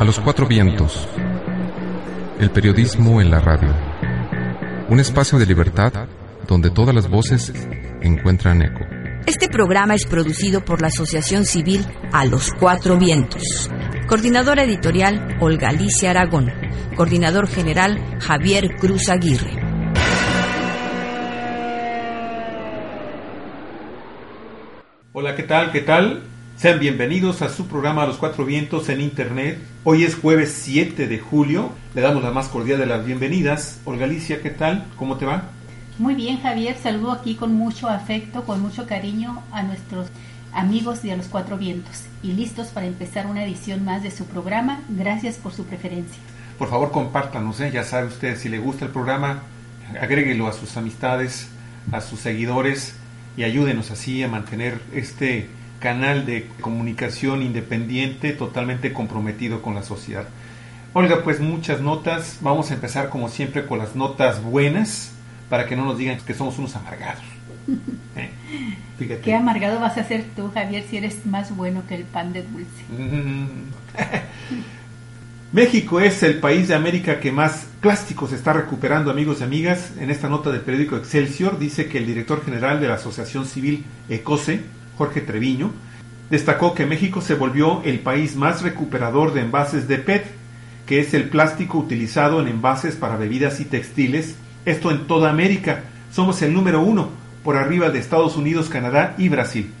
A los cuatro vientos. El periodismo en la radio. Un espacio de libertad donde todas las voces encuentran eco. Este programa es producido por la Asociación Civil A los Cuatro Vientos. Coordinadora editorial Olga Alicia Aragón. Coordinador general Javier Cruz Aguirre. Hola, ¿qué tal? ¿Qué tal? Sean bienvenidos a su programa Los Cuatro Vientos en Internet. Hoy es jueves 7 de julio. Le damos la más cordial de las bienvenidas. Olga Alicia, ¿qué tal? ¿Cómo te va? Muy bien, Javier. Saludo aquí con mucho afecto, con mucho cariño a nuestros amigos de A los Cuatro Vientos. Y listos para empezar una edición más de su programa. Gracias por su preferencia. Por favor, compártanos. ¿eh? Ya sabe usted, si le gusta el programa, agréguelo a sus amistades, a sus seguidores y ayúdenos así a mantener este canal de comunicación independiente totalmente comprometido con la sociedad. Olga, pues muchas notas. Vamos a empezar como siempre con las notas buenas para que no nos digan que somos unos amargados. ¿Eh? Fíjate. ¿Qué amargado vas a ser tú, Javier, si eres más bueno que el pan de dulce? México es el país de América que más plásticos está recuperando, amigos y amigas. En esta nota del periódico Excelsior dice que el director general de la Asociación Civil ECOSE, Jorge Treviño, destacó que México se volvió el país más recuperador de envases de PET, que es el plástico utilizado en envases para bebidas y textiles, esto en toda América. Somos el número uno, por arriba de Estados Unidos, Canadá y Brasil.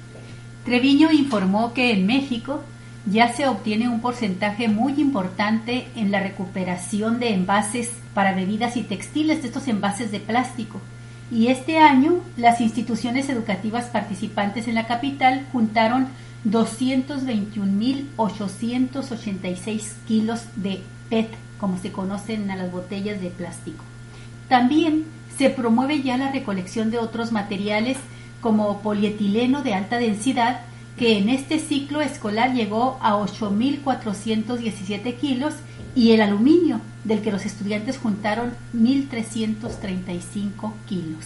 Treviño informó que en México ya se obtiene un porcentaje muy importante en la recuperación de envases para bebidas y textiles de estos envases de plástico. Y este año las instituciones educativas participantes en la capital juntaron 221.886 kilos de PET, como se conocen a las botellas de plástico. También se promueve ya la recolección de otros materiales como polietileno de alta densidad que en este ciclo escolar llegó a 8.417 kilos y el aluminio, del que los estudiantes juntaron 1.335 kilos.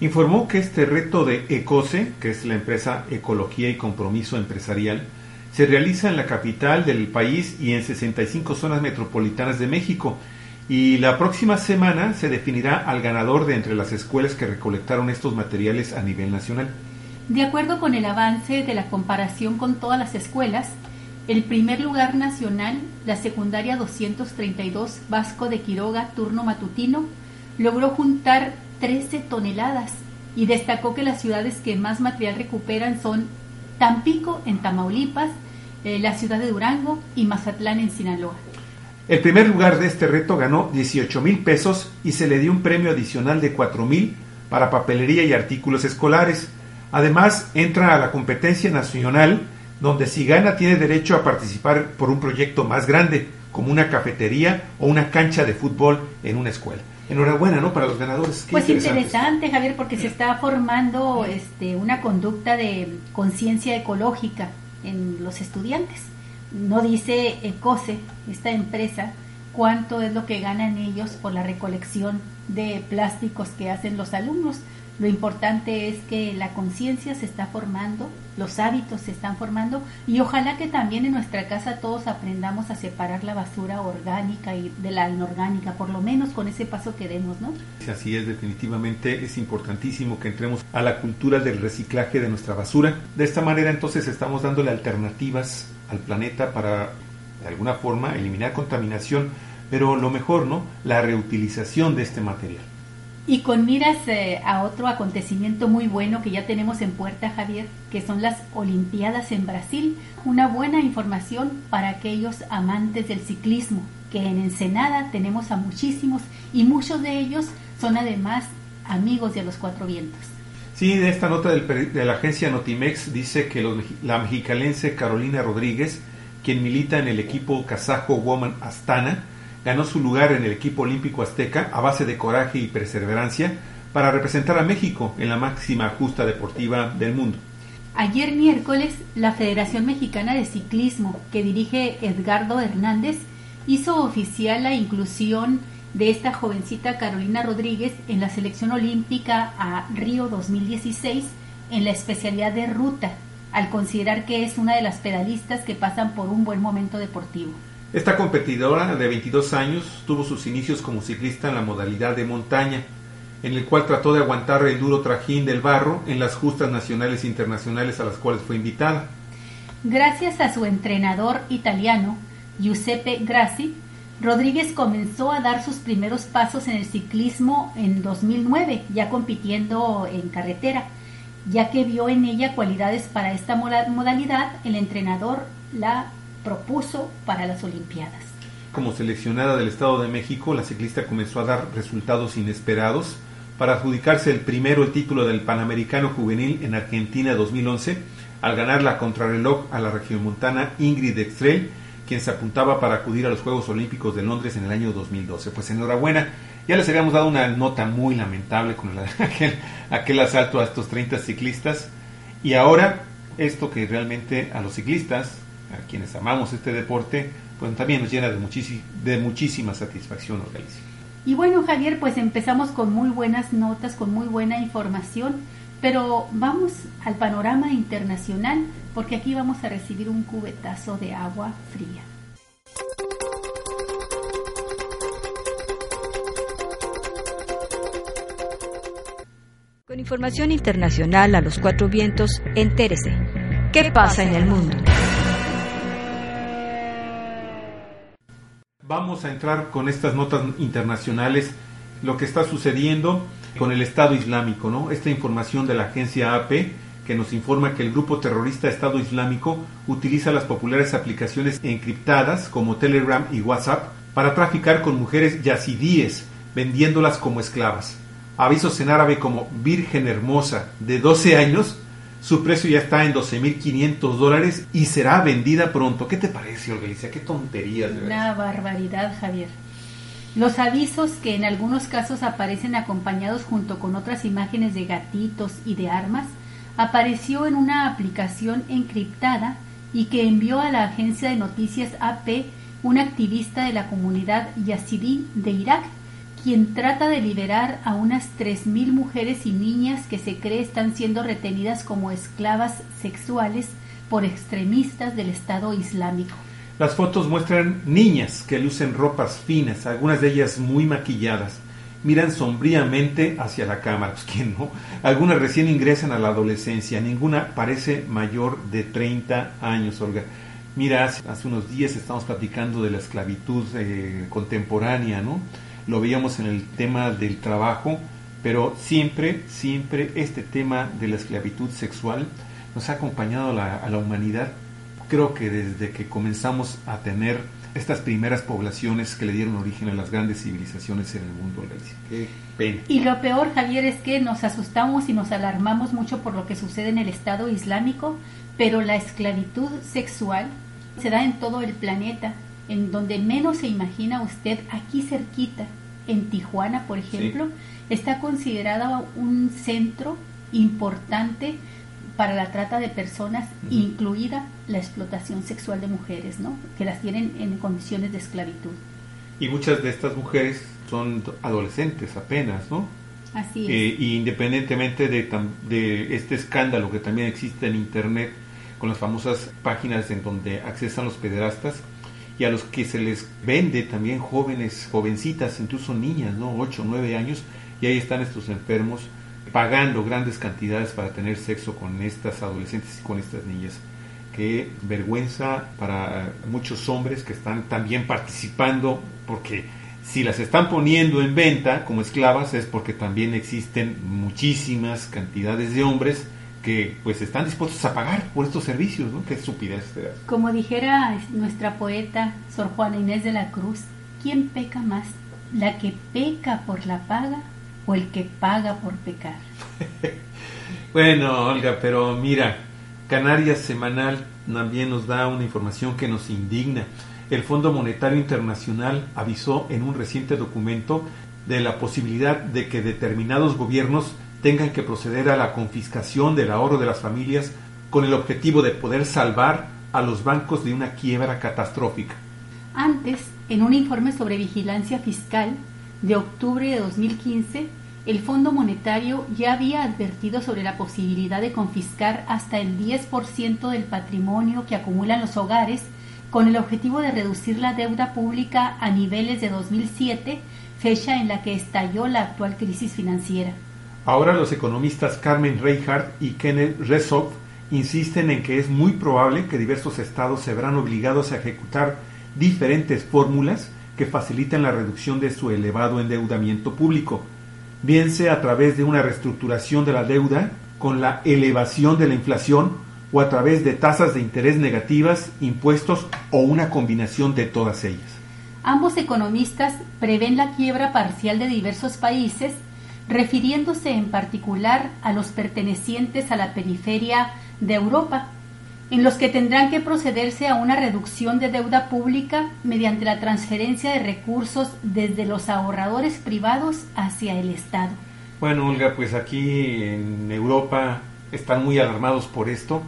Informó que este reto de ECOSE, que es la empresa Ecología y Compromiso Empresarial, se realiza en la capital del país y en 65 zonas metropolitanas de México. Y la próxima semana se definirá al ganador de entre las escuelas que recolectaron estos materiales a nivel nacional. De acuerdo con el avance de la comparación con todas las escuelas, el primer lugar nacional, la secundaria 232 Vasco de Quiroga, turno matutino, logró juntar 13 toneladas y destacó que las ciudades que más material recuperan son Tampico en Tamaulipas, eh, la ciudad de Durango y Mazatlán en Sinaloa. El primer lugar de este reto ganó 18 mil pesos y se le dio un premio adicional de 4 mil para papelería y artículos escolares. Además, entra a la competencia nacional, donde si gana tiene derecho a participar por un proyecto más grande, como una cafetería o una cancha de fútbol en una escuela. Enhorabuena, ¿no? Para los ganadores. pues interesante. Javier, porque se está formando este, una conducta de conciencia ecológica en los estudiantes. No dice ECOSE, esta empresa, cuánto es lo que ganan ellos por la recolección de plásticos que hacen los alumnos, lo importante es que la conciencia se está formando, los hábitos se están formando y ojalá que también en nuestra casa todos aprendamos a separar la basura orgánica y de la inorgánica, por lo menos con ese paso que demos, ¿no? Así es, definitivamente es importantísimo que entremos a la cultura del reciclaje de nuestra basura. De esta manera entonces estamos dándole alternativas al planeta para de alguna forma eliminar contaminación, pero lo mejor, ¿no? La reutilización de este material. Y con miras eh, a otro acontecimiento muy bueno que ya tenemos en puerta, Javier, que son las Olimpiadas en Brasil, una buena información para aquellos amantes del ciclismo, que en Ensenada tenemos a muchísimos y muchos de ellos son además amigos de los cuatro vientos. Sí, de esta nota de la agencia Notimex dice que la mexicalense Carolina Rodríguez, quien milita en el equipo kazajo Woman Astana, ganó su lugar en el equipo olímpico azteca a base de coraje y perseverancia para representar a México en la máxima justa deportiva del mundo. Ayer miércoles, la Federación Mexicana de Ciclismo, que dirige Edgardo Hernández, hizo oficial la inclusión de esta jovencita Carolina Rodríguez en la selección olímpica a Río 2016 en la especialidad de ruta, al considerar que es una de las pedalistas que pasan por un buen momento deportivo. Esta competidora de 22 años tuvo sus inicios como ciclista en la modalidad de montaña, en el cual trató de aguantar el duro trajín del barro en las justas nacionales e internacionales a las cuales fue invitada. Gracias a su entrenador italiano, Giuseppe Grassi, Rodríguez comenzó a dar sus primeros pasos en el ciclismo en 2009, ya compitiendo en carretera. Ya que vio en ella cualidades para esta modalidad, el entrenador la propuso para las Olimpiadas. Como seleccionada del Estado de México, la ciclista comenzó a dar resultados inesperados para adjudicarse el primero el título del Panamericano Juvenil en Argentina 2011 al ganar la contrarreloj a la regiomontana Ingrid Extrell, quien se apuntaba para acudir a los Juegos Olímpicos de Londres en el año 2012. Pues enhorabuena, ya les habíamos dado una nota muy lamentable con aquel, aquel asalto a estos 30 ciclistas y ahora esto que realmente a los ciclistas a quienes amamos este deporte, pues también nos llena de, de muchísima satisfacción, Galicia. Y bueno, Javier, pues empezamos con muy buenas notas, con muy buena información, pero vamos al panorama internacional, porque aquí vamos a recibir un cubetazo de agua fría. Con información internacional a los cuatro vientos, entérese. ¿Qué pasa en el mundo? Vamos a entrar con estas notas internacionales, lo que está sucediendo con el Estado Islámico, ¿no? Esta información de la agencia AP que nos informa que el grupo terrorista Estado Islámico utiliza las populares aplicaciones encriptadas como Telegram y WhatsApp para traficar con mujeres yazidíes, vendiéndolas como esclavas. Avisos en árabe como Virgen Hermosa, de 12 años, su precio ya está en 12.500 dólares y será vendida pronto. ¿Qué te parece, Olga Qué tonterías. Una barbaridad, Javier. Los avisos que en algunos casos aparecen acompañados junto con otras imágenes de gatitos y de armas, apareció en una aplicación encriptada y que envió a la agencia de noticias AP un activista de la comunidad yazidí de Irak quien trata de liberar a unas 3.000 mujeres y niñas que se cree están siendo retenidas como esclavas sexuales por extremistas del Estado Islámico. Las fotos muestran niñas que lucen ropas finas, algunas de ellas muy maquilladas. Miran sombríamente hacia la cámara. Pues quién no. Algunas recién ingresan a la adolescencia. Ninguna parece mayor de 30 años, Olga. Mira, hace unos días estamos platicando de la esclavitud eh, contemporánea, ¿no? Lo veíamos en el tema del trabajo, pero siempre, siempre este tema de la esclavitud sexual nos ha acompañado a la, humanidad, creo que desde que comenzamos a tener estas primeras poblaciones que le dieron origen a las grandes civilizaciones en el mundo. Qué pena. Y lo peor, Javier, es que nos asustamos y nos alarmamos mucho por lo que sucede en el Estado Islámico, pero la esclavitud sexual se da en todo el planeta en donde menos se imagina usted, aquí cerquita, en Tijuana, por ejemplo, está considerado un centro importante para la trata de personas, incluida la explotación sexual de mujeres, ¿no? Que las tienen en condiciones de esclavitud. Y muchas de estas mujeres son adolescentes apenas, ¿no? Así es. Eh, independientemente de, de este escándalo que también existe en Internet, con las famosas páginas en donde accesan los pederastas, y a los que se les vende también jóvenes, jovencitas, incluso niñas, ¿no? 8, 9 años, y ahí están estos enfermos pagando grandes cantidades para tener sexo con estas adolescentes y con estas niñas. Qué vergüenza para muchos hombres que están también participando, porque si las están poniendo en venta como esclavas es porque también existen muchísimas cantidades de hombres que pues están dispuestos a pagar por estos servicios, ¿no? Qué estupidez. Como dijera nuestra poeta Sor Juana Inés de la Cruz, ¿quién peca más? ¿La que peca por la paga o el que paga por pecar? bueno, Olga, pero mira, Canarias Semanal también nos da una información que nos indigna. El Fondo Monetario Internacional avisó en un reciente documento de la posibilidad de que determinados gobiernos tengan que proceder a la confiscación del ahorro de las familias con el objetivo de poder salvar a los bancos de una quiebra catastrófica. Antes, en un informe sobre vigilancia fiscal de octubre de 2015, el Fondo Monetario ya había advertido sobre la posibilidad de confiscar hasta el 10% del patrimonio que acumulan los hogares con el objetivo de reducir la deuda pública a niveles de 2007, fecha en la que estalló la actual crisis financiera. Ahora los economistas Carmen Reinhardt y Kenneth Resoff insisten en que es muy probable que diversos estados se verán obligados a ejecutar diferentes fórmulas que faciliten la reducción de su elevado endeudamiento público, bien sea a través de una reestructuración de la deuda con la elevación de la inflación o a través de tasas de interés negativas, impuestos o una combinación de todas ellas. Ambos economistas prevén la quiebra parcial de diversos países, refiriéndose en particular a los pertenecientes a la periferia de Europa, en los que tendrán que procederse a una reducción de deuda pública mediante la transferencia de recursos desde los ahorradores privados hacia el Estado. Bueno, Olga, pues aquí en Europa están muy alarmados por esto.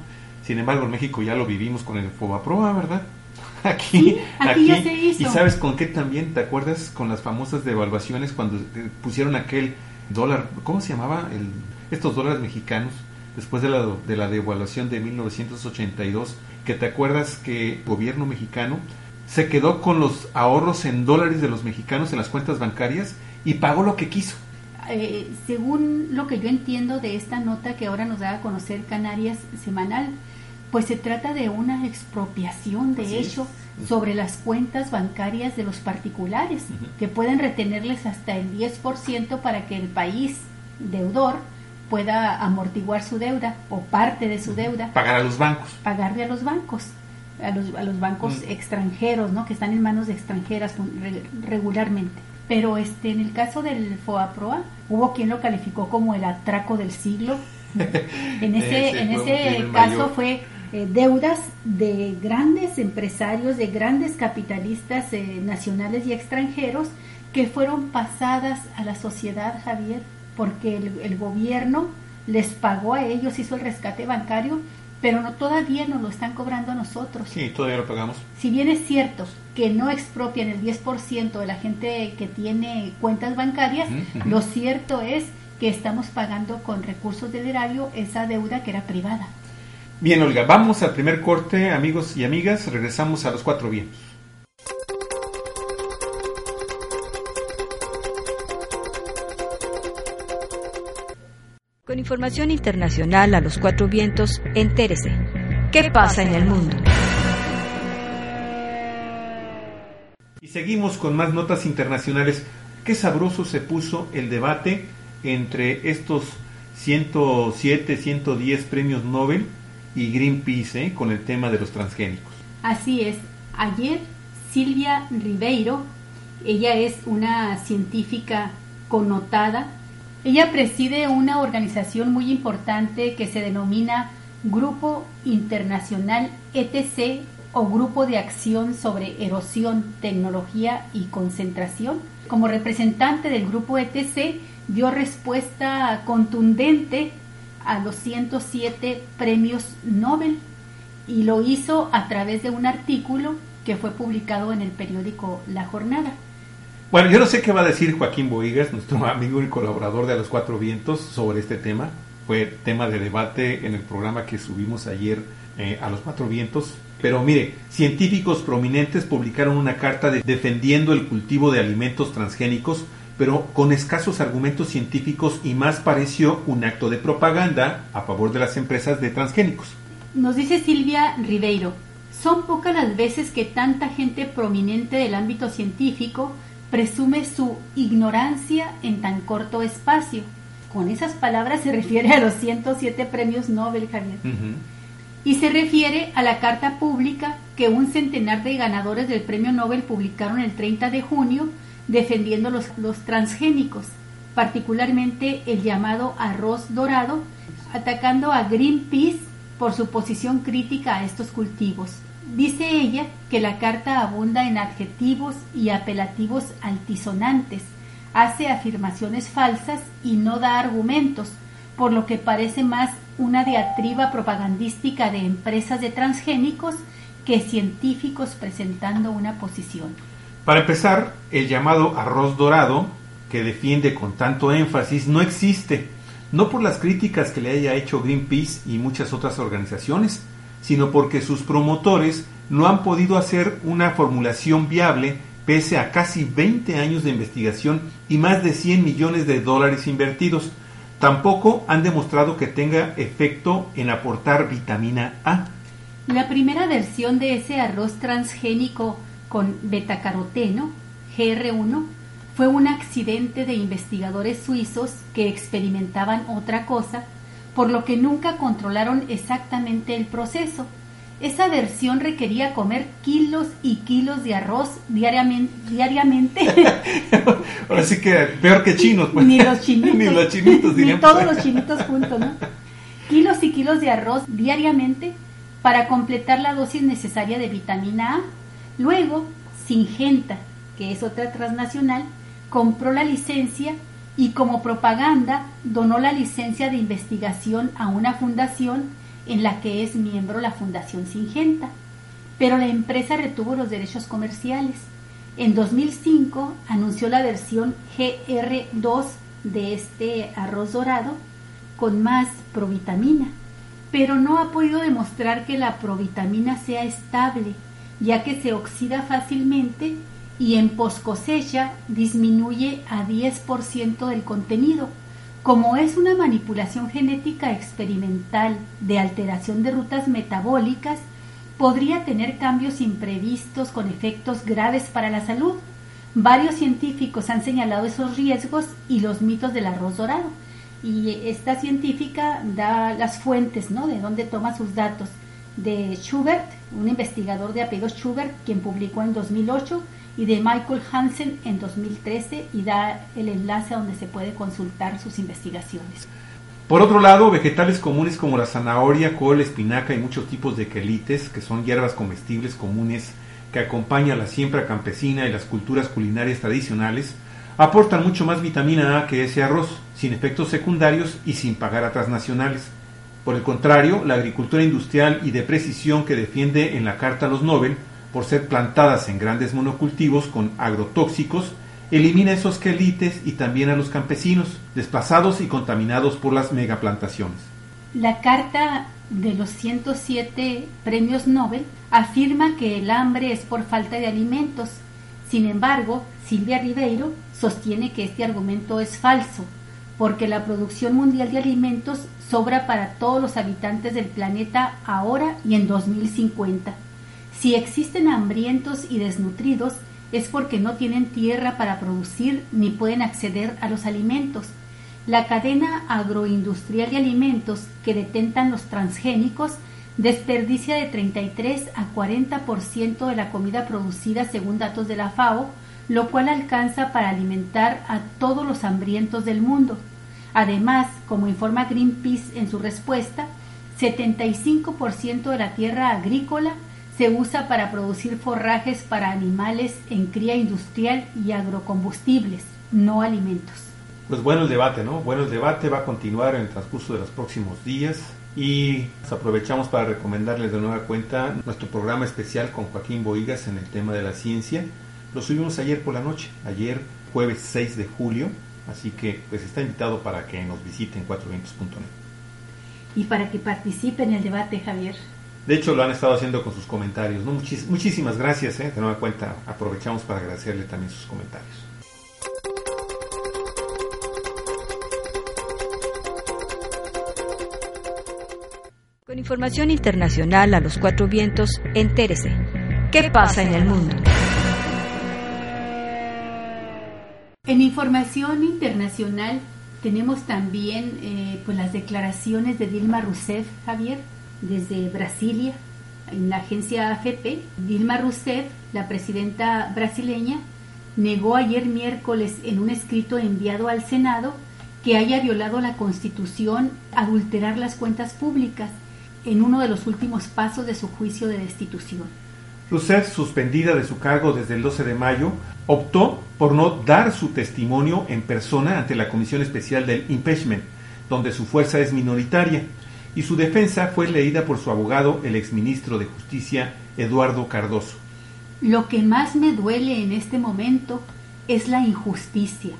Sin embargo, en México ya lo vivimos con el Fobaproa, ¿verdad? Aquí, aquí, ya se hizo. ¿Y sabes con qué también? ¿Te acuerdas con las famosas devaluaciones cuando pusieron aquel dólar, ¿cómo se llamaba? El, estos dólares mexicanos después de la, de la devaluación de 1982, que te acuerdas que el gobierno mexicano se quedó con los ahorros en dólares de los mexicanos en las cuentas bancarias y pagó lo que quiso. Eh, según lo que yo entiendo de esta nota que ahora nos da a conocer Canarias semanal, pues se trata de una expropiación de hecho sobre las cuentas bancarias de los particulares, que pueden retenerles hasta el 10% para que el país deudor pueda amortiguar su deuda o parte de su deuda. Pagar a los bancos. Pagarle a los bancos, a los, a los bancos mm. extranjeros, ¿no? Que están en manos de extranjeras regularmente. Pero este, en el caso del FOAPROA, hubo quien lo calificó como el atraco del siglo. en ese, en ese caso fue eh, deudas de grandes empresarios, de grandes capitalistas eh, nacionales y extranjeros que fueron pasadas a la sociedad, Javier, porque el, gobierno les pagó a ellos, hizo el rescate bancario, pero no todavía nos lo están cobrando a nosotros. Sí, todavía lo pagamos. Si bien es cierto que no expropian el 10% de la gente que tiene cuentas bancarias, lo cierto es que estamos pagando con recursos del erario esa deuda que era privada. Bien, Olga, vamos al primer corte, amigos y amigas, regresamos a los cuatro vientos. Con información internacional a los cuatro vientos, entérese. ¿Qué pasa en el mundo? Y seguimos con más notas internacionales. Qué sabroso se puso el debate entre estos 107, 110 premios Nobel y Greenpeace ¿eh? con el tema de los transgénicos. Así es. Ayer Silvia Ribeiro, ella es una científica connotada ella preside una organización muy importante que se denomina Grupo Internacional ETC o Grupo de Acción sobre Erosión, Tecnología y Concentración. Como representante del Grupo ETC, dio respuesta contundente a los 107 premios Nobel y lo hizo a través de un artículo que fue publicado en el periódico La Jornada. Bueno, yo no sé qué va a decir Joaquín Boigas, nuestro amigo y colaborador de los Cuatro Vientos, sobre este tema. Fue tema de debate en el programa que subimos ayer eh, a los Cuatro Vientos. Pero mire, científicos prominentes publicaron una carta defendiendo el cultivo de alimentos transgénicos, pero con escasos argumentos científicos y más pareció un acto de propaganda a favor de las empresas de transgénicos. Nos dice Silvia Ribeiro, son pocas las veces que tanta gente prominente del ámbito científico presume su ignorancia en tan corto espacio. Con esas palabras se refiere a los 107 premios Nobel, Javier. Y se refiere a la carta pública que un centenar de ganadores del premio Nobel publicaron el 30 de junio defendiendo los, transgénicos, particularmente el llamado arroz dorado, atacando a Greenpeace por su posición crítica a estos cultivos. Dice ella que la carta abunda en adjetivos y apelativos altisonantes, hace afirmaciones falsas y no da argumentos, por lo que parece más una diatriba propagandística de empresas de transgénicos que científicos presentando una posición. Para empezar, el llamado arroz dorado, que defiende con tanto énfasis, no existe, no por las críticas que le haya hecho Greenpeace y muchas otras organizaciones, sino porque sus promotores no han podido hacer una formulación viable pese a casi 20 años de investigación y más de 100 millones de dólares invertidos. Tampoco han demostrado que tenga efecto en aportar vitamina A. La primera versión de ese arroz transgénico con betacaroteno, GR1, fue un accidente de investigadores suizos que experimentaban otra cosa, por lo que nunca controlaron exactamente el proceso. Esa versión requería comer kilos y kilos de arroz diariamente. diariamente. Ahora sí que peor que chinos. Pues. Ni los chinitos. ni los chinitos, Ni todos los chinitos juntos, ¿no? Kilos y kilos de arroz diariamente para completar la dosis necesaria de vitamina A. Luego, Singenta, que es otra transnacional, compró la licencia y como propaganda donó la licencia de investigación a una fundación en la que es miembro la Fundación Singenta. Pero la empresa retuvo los derechos comerciales. En 2005 anunció la versión GR2 de este arroz dorado con más provitamina pero no ha podido demostrar que la provitamina sea estable, ya que se oxida fácilmente y en poscosecha disminuye a 10% del contenido. Como es una manipulación genética experimental de alteración de rutas metabólicas, podría tener cambios imprevistos con efectos graves para la salud. Varios científicos han señalado esos riesgos y los mitos del arroz dorado y esta científica da las fuentes, ¿no? De dónde toma sus datos. De Schubert, un investigador de apellido Schubert, quien publicó en 2008, y de Michael Hansen en 2013, y da el enlace a donde se puede consultar sus investigaciones. Por otro lado, vegetales comunes como la zanahoria, col, espinaca y muchos tipos de quelites, que son hierbas comestibles comunes que acompañan la siembra campesina y las culturas culinarias tradicionales, aportan mucho más vitamina A que ese arroz, sin efectos secundarios y sin pagar a transnacionales. Por el contrario, la agricultura industrial y de precisión que defiende en la Carta a los Nobel, por ser plantadas en grandes monocultivos con agrotóxicos, elimina esos quelites y también a los campesinos, desplazados y contaminados por las megaplantaciones. La Carta de los 107 premios Nobel afirma que el hambre es por falta de alimentos. Sin embargo, Silvia Ribeiro sostiene que este argumento es falso, porque la producción mundial de alimentos sobra para todos los habitantes del planeta ahora y en 2050. Si existen hambrientos y desnutridos, es porque no tienen tierra para producir ni pueden acceder a los alimentos. La cadena agroindustrial de alimentos que detentan los transgénicos desperdicia de 33 a 40% de la comida producida según datos de la FAO, lo cual alcanza para alimentar a todos los hambrientos del mundo. Además, como informa Greenpeace en su respuesta, 75% de la tierra agrícola se usa para producir forrajes para animales en cría industrial y agrocombustibles, no alimentos. Pues bueno el debate, ¿no? Bueno el debate va a continuar en el transcurso de los próximos días y aprovechamos para recomendarles de nueva cuenta nuestro programa especial con Joaquín Boigas en el tema de la ciencia lo subimos ayer por la noche, ayer jueves 6 de julio, así que pues está invitado para que nos visiten 400.net. Y para que participe en el debate, Javier. De hecho, lo han estado haciendo con sus comentarios. ¿no? muchísimas gracias. ¿eh? De nueva cuenta, aprovechamos para agradecerle también sus comentarios. Con información internacional a los cuatro vientos, entérese. ¿Qué pasa en el mundo? En información internacional tenemos también eh, pues las declaraciones de Dilma Rousseff, Javier, desde Brasilia, en la agencia AFP. Dilma Rousseff, la presidenta brasileña, negó ayer miércoles en un escrito enviado al Senado que haya violado la Constitución adulterar las cuentas públicas en uno de los últimos pasos de su juicio de destitución. Rousseff, suspendida de su cargo desde el 12 de mayo, optó por no dar su testimonio en persona ante la Comisión Especial del Impeachment, donde su fuerza es minoritaria, y su defensa fue leída por su abogado, el exministro de Justicia, Eduardo Cardoso. Lo que más me duele en este momento es la injusticia.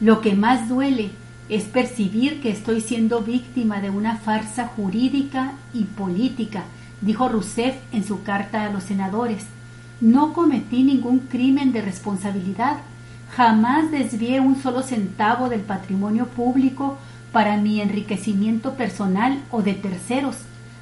Lo que más duele es percibir que estoy siendo víctima de una farsa jurídica y política dijo Rousseff en su carta a los senadores. No cometí ningún crimen de responsabilidad. Jamás desvié un solo centavo del patrimonio público para mi enriquecimiento personal o de terceros,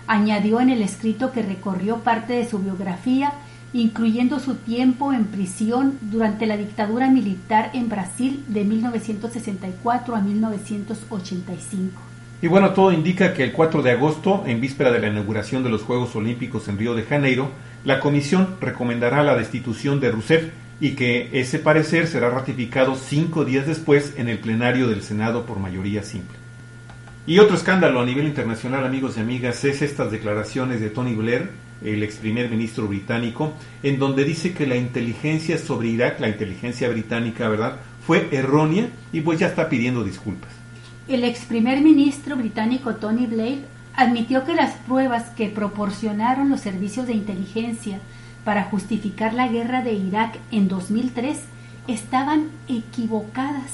añadió en el escrito que recorrió parte de su biografía, incluyendo su tiempo en prisión durante la dictadura militar en Brasil de 1964 a 1985. Y bueno, todo indica que el 4 de agosto, en víspera de la inauguración de los Juegos Olímpicos en Río de Janeiro, la Comisión recomendará la destitución de Rousseff y que ese parecer será ratificado cinco días después en el plenario del Senado por mayoría simple. Y otro escándalo a nivel internacional, amigos y amigas, es estas declaraciones de Tony Blair, el ex primer ministro británico, en donde dice que la inteligencia sobre Irak, la inteligencia británica, ¿verdad?, fue errónea y pues ya está pidiendo disculpas. El ex primer ministro británico Tony Blair admitió que las pruebas que proporcionaron los servicios de inteligencia para justificar la guerra de Irak en 2003 estaban equivocadas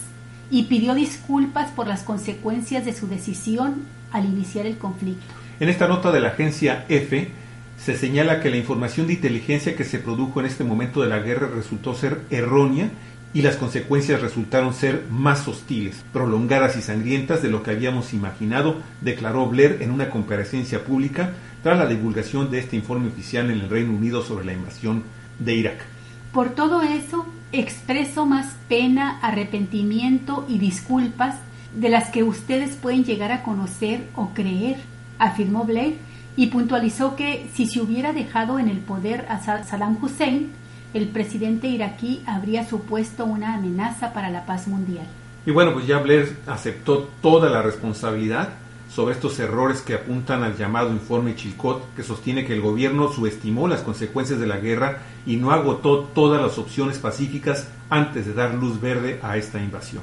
y pidió disculpas por las consecuencias de su decisión al iniciar el conflicto. En esta nota de la agencia EFE se señala que la información de inteligencia que se produjo en este momento de la guerra resultó ser errónea y las consecuencias resultaron ser más hostiles, prolongadas y sangrientas de lo que habíamos imaginado, declaró Blair en una comparecencia pública tras la divulgación de este informe oficial en el Reino Unido sobre la invasión de Irak. Por todo eso, expreso más pena, arrepentimiento y disculpas de las que ustedes pueden llegar a conocer o creer, afirmó Blair, y puntualizó que si se hubiera dejado en el poder a Saddam Hussein, el presidente iraquí habría supuesto una amenaza para la paz mundial. Y bueno, pues ya Blair aceptó toda la responsabilidad sobre estos errores que apuntan al llamado informe Chilcot, que sostiene que el gobierno subestimó las consecuencias de la guerra y no agotó todas las opciones pacíficas antes de dar luz verde a esta invasión.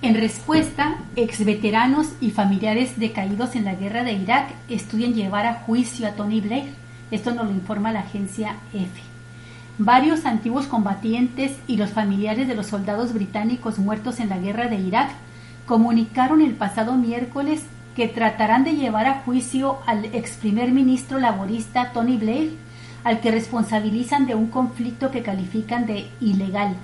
En respuesta, exveteranos y familiares decaídos en la guerra de Irak estudian llevar a juicio a Tony Blair. Esto nos lo informa la agencia EFE. Varios antiguos combatientes y los familiares de los soldados británicos muertos en la guerra de Irak comunicaron el pasado miércoles que tratarán de llevar a juicio al ex primer ministro laborista Tony Blair, al que responsabilizan de un conflicto que califican de ilegal.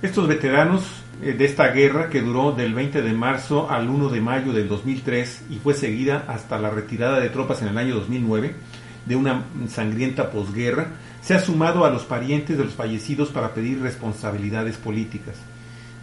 Estos veteranos eh, de esta guerra que duró del 20 de marzo al 1 de mayo del 2003 y fue seguida hasta la retirada de tropas en el año 2009 de una sangrienta posguerra, se ha sumado a los parientes de los fallecidos para pedir responsabilidades políticas.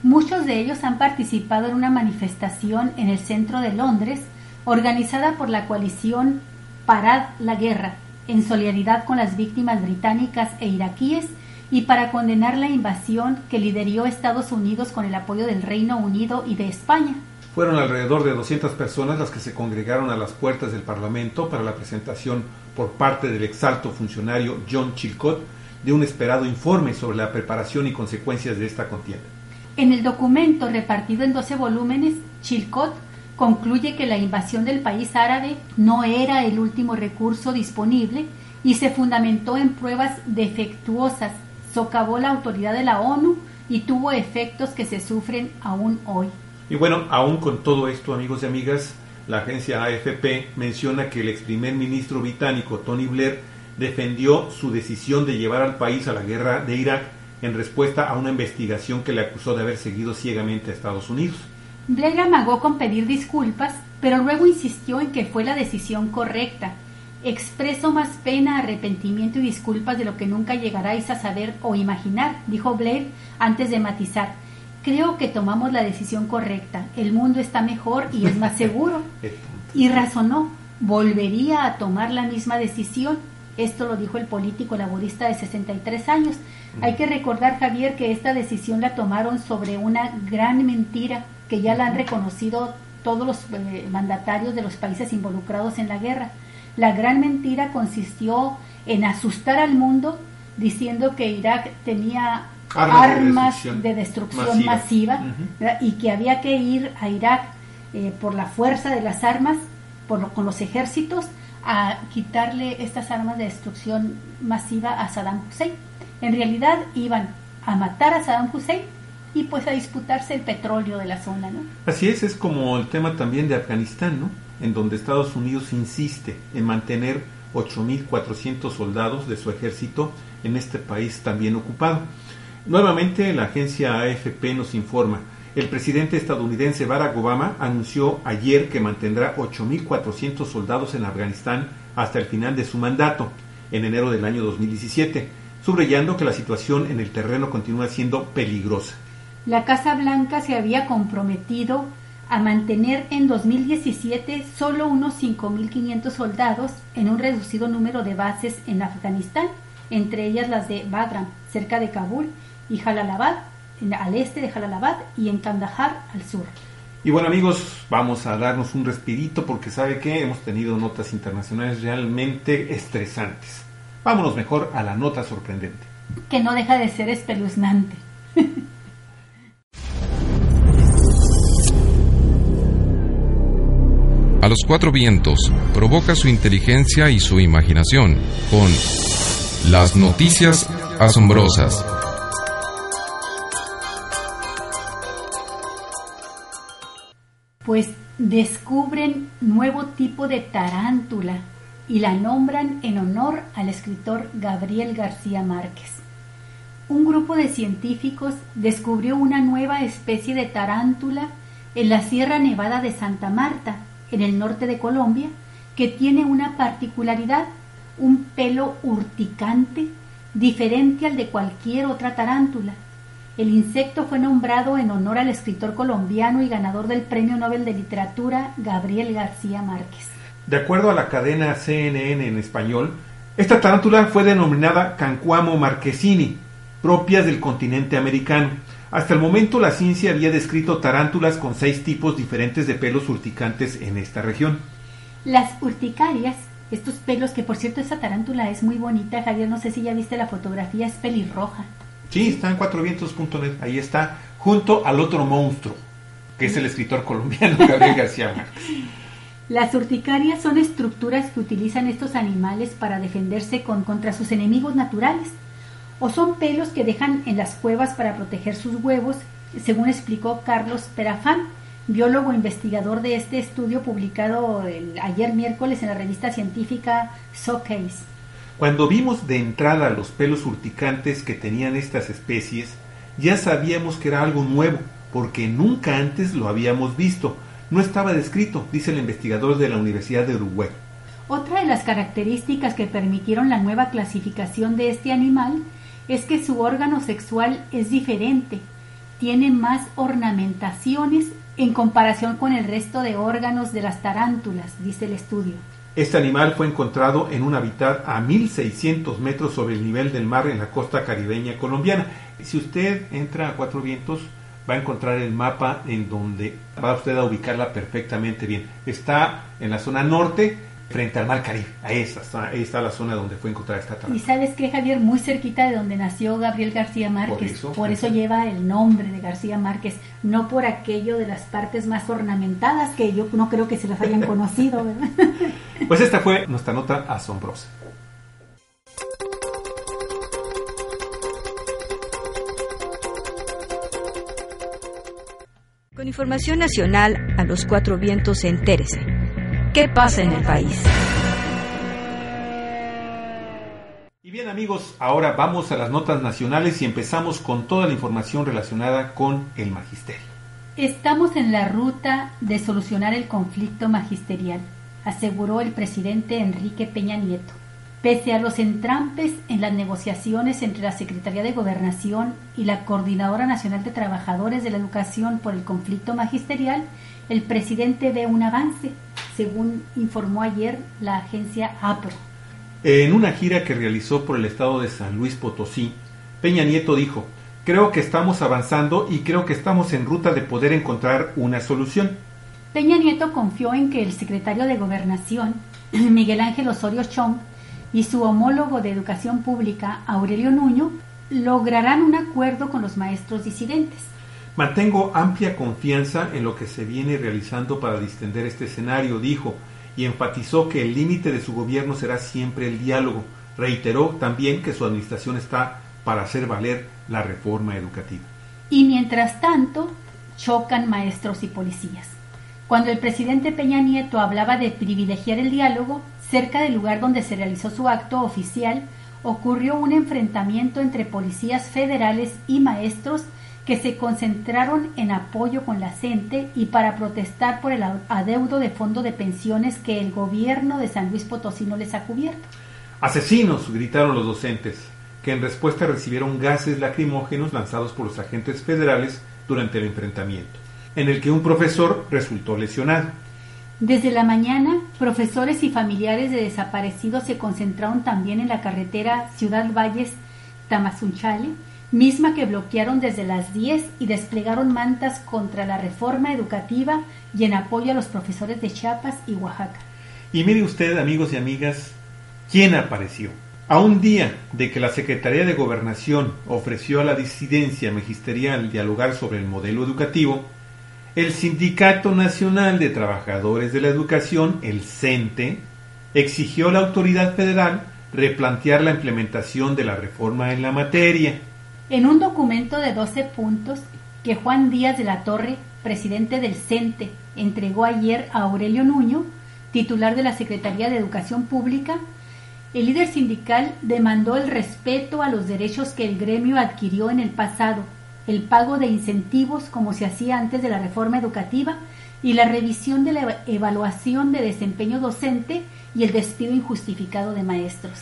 Muchos de ellos han participado en una manifestación en el centro de Londres organizada por la coalición Parad la Guerra, en solidaridad con las víctimas británicas e iraquíes y para condenar la invasión que lideró Estados Unidos con el apoyo del Reino Unido y de España. Fueron alrededor de 200 personas las que se congregaron a las puertas del Parlamento para la presentación por parte del exalto funcionario John Chilcot de un esperado informe sobre la preparación y consecuencias de esta contienda. En el documento repartido en 12 volúmenes, Chilcot concluye que la invasión del país árabe no era el último recurso disponible y se fundamentó en pruebas defectuosas, socavó la autoridad de la ONU y tuvo efectos que se sufren aún hoy. Y bueno, aún con todo esto, amigos y amigas, la agencia AFP menciona que el ex primer ministro británico Tony Blair defendió su decisión de llevar al país a la guerra de Irak en respuesta a una investigación que le acusó de haber seguido ciegamente a Estados Unidos. Blair amagó con pedir disculpas, pero luego insistió en que fue la decisión correcta. Expreso más pena, arrepentimiento y disculpas de lo que nunca llegaráis a saber o imaginar, dijo Blair antes de matizar. Creo que tomamos la decisión correcta. El mundo está mejor y es más seguro. y razonó, volvería a tomar la misma decisión. Esto lo dijo el político laborista de 63 años. Hay que recordar, Javier, que esta decisión la tomaron sobre una gran mentira que ya la han reconocido todos los eh, mandatarios de los países involucrados en la guerra. La gran mentira consistió en asustar al mundo diciendo que Irak tenía armas, de destrucción, masiva, y que había que ir a Irak eh, por la fuerza de las armas, por con los ejércitos, a quitarle estas armas de destrucción masiva a Saddam Hussein. En realidad iban a matar a Saddam Hussein y pues a disputarse el petróleo de la zona, ¿no? Así es, es como el tema también de Afganistán, ¿no? En donde Estados Unidos insiste en mantener 8.400 soldados de su ejército en este país también ocupado. Nuevamente, la agencia AFP nos informa, el presidente estadounidense Barack Obama anunció ayer que mantendrá 8.400 soldados en Afganistán hasta el final de su mandato, en enero del año 2017, subrayando que la situación en el terreno continúa siendo peligrosa. La Casa Blanca se había comprometido a mantener en 2017 solo unos 5.500 soldados en un reducido número de bases en Afganistán, entre ellas las de Bagram, cerca de Kabul, y Jalalabad, al este de Jalalabad y en Kandahar al sur. Y bueno amigos, vamos a darnos un respirito porque sabe que hemos tenido notas internacionales realmente estresantes. Vámonos mejor a la nota sorprendente. Que no deja de ser espeluznante. A los cuatro vientos provoca su inteligencia y su imaginación con las noticias asombrosas. Pues descubren nuevo tipo de tarántula y la nombran en honor al escritor Gabriel García Márquez. Un grupo de científicos descubrió una nueva especie de tarántula en la Sierra Nevada de Santa Marta, en el norte de Colombia, que tiene una particularidad, un pelo urticante diferente al de cualquier otra tarántula el insecto fue nombrado en honor al escritor colombiano y ganador del Premio Nobel de Literatura Gabriel García Márquez. De acuerdo a la cadena CNN en español, esta tarántula fue denominada Cancuamo marquesini, propias del continente americano. Hasta el momento la ciencia había descrito tarántulas con seis tipos diferentes de pelos urticantes en esta región. Las urticarias, estos pelos que por cierto esa tarántula es muy bonita, Javier, no sé si ya viste la fotografía, es pelirroja. Sí, está en cuatrovientos.net, ahí está, junto al otro monstruo, que es el escritor colombiano Gabriel García Márquez. Las urticarias son estructuras que utilizan estos animales para defenderse contra sus enemigos naturales, o son pelos que dejan en las cuevas para proteger sus huevos, según explicó Carlos Perafán, biólogo investigador de este estudio publicado ayer miércoles en la revista científica Showcase. Cuando vimos de entrada los pelos urticantes que tenían estas especies, ya sabíamos que era algo nuevo, porque nunca antes lo habíamos visto. No estaba descrito, dice el investigador de la Universidad de Uruguay. Otra de las características que permitieron la nueva clasificación de este animal es que su órgano sexual es diferente, tiene más ornamentaciones en comparación con el resto de órganos de las tarántulas, dice el estudio. Este animal fue encontrado en un hábitat a 1600 metros sobre el nivel del mar en la costa caribeña colombiana. Si usted entra a Cuatro Vientos, va a encontrar el mapa en donde va usted a ubicarla perfectamente bien. Está en la zona norte, frente al mar Caribe. Ahí está, ahí está la zona donde fue encontrada esta tarántula. Y sabes que Javier, muy cerquita de donde nació Gabriel García Márquez. Por eso, lleva el nombre de García Márquez, no por aquello de las partes más ornamentadas que yo no creo que se las hayan conocido. Pues esta fue nuestra nota asombrosa. Con información nacional a los cuatro vientos, entérese. ¿Qué pasa en el país? Y bien amigos, ahora vamos a las notas nacionales y empezamos con toda la información relacionada con el magisterio. Estamos en la ruta de solucionar el conflicto magisterial, aseguró el presidente Enrique Peña Nieto. Pese a los entrampes en las negociaciones entre la Secretaría de Gobernación y la Coordinadora Nacional de Trabajadores de la Educación por el conflicto magisterial, el presidente ve un avance según informó ayer la agencia APRO. En una gira que realizó por el estado de San Luis Potosí, Peña Nieto dijo, creo que estamos avanzando y creo que estamos en ruta de poder encontrar una solución. Peña Nieto confió en que el secretario de Gobernación, Miguel Ángel Osorio Chong, y su homólogo de Educación Pública, Aurelio Nuño, lograrán un acuerdo con los maestros disidentes. Mantengo amplia confianza en lo que se viene realizando para distender este escenario, dijo, y enfatizó que el límite de su gobierno será siempre el diálogo. Reiteró también que su administración está para hacer valer la reforma educativa. Y mientras tanto, chocan maestros y policías. Cuando el presidente Peña Nieto hablaba de privilegiar el diálogo, cerca del lugar donde se realizó su acto oficial, ocurrió un enfrentamiento entre policías federales y maestros que se concentraron en apoyo con la CENTE y para protestar por el adeudo de fondo de pensiones que el gobierno de San Luis Potosí no les ha cubierto. Asesinos, gritaron los docentes, que en respuesta recibieron gases lacrimógenos lanzados por los agentes federales durante el enfrentamiento, en el que un profesor resultó lesionado. Desde la mañana, profesores y familiares de desaparecidos se concentraron también en la carretera Ciudad Valles Tamazunchale, misma que bloquearon desde las 10 y desplegaron mantas contra la reforma educativa y en apoyo a los profesores de Chiapas y Oaxaca. Y mire usted, amigos y amigas, quién apareció. A un día de que la Secretaría de Gobernación ofreció a la disidencia magisterial dialogar sobre el modelo educativo, el Sindicato Nacional de Trabajadores de la Educación, el CENTE, exigió a la autoridad federal replantear la implementación de la reforma en la materia. En un documento de 12 puntos que Juan Díaz de la Torre, presidente del CENTE, entregó ayer a Aurelio Nuño, titular de la Secretaría de Educación Pública, el líder sindical demandó el respeto a los derechos que el gremio adquirió en el pasado, el pago de incentivos como se hacía antes de la reforma educativa y la revisión de la evaluación de desempeño docente y el despido injustificado de maestros.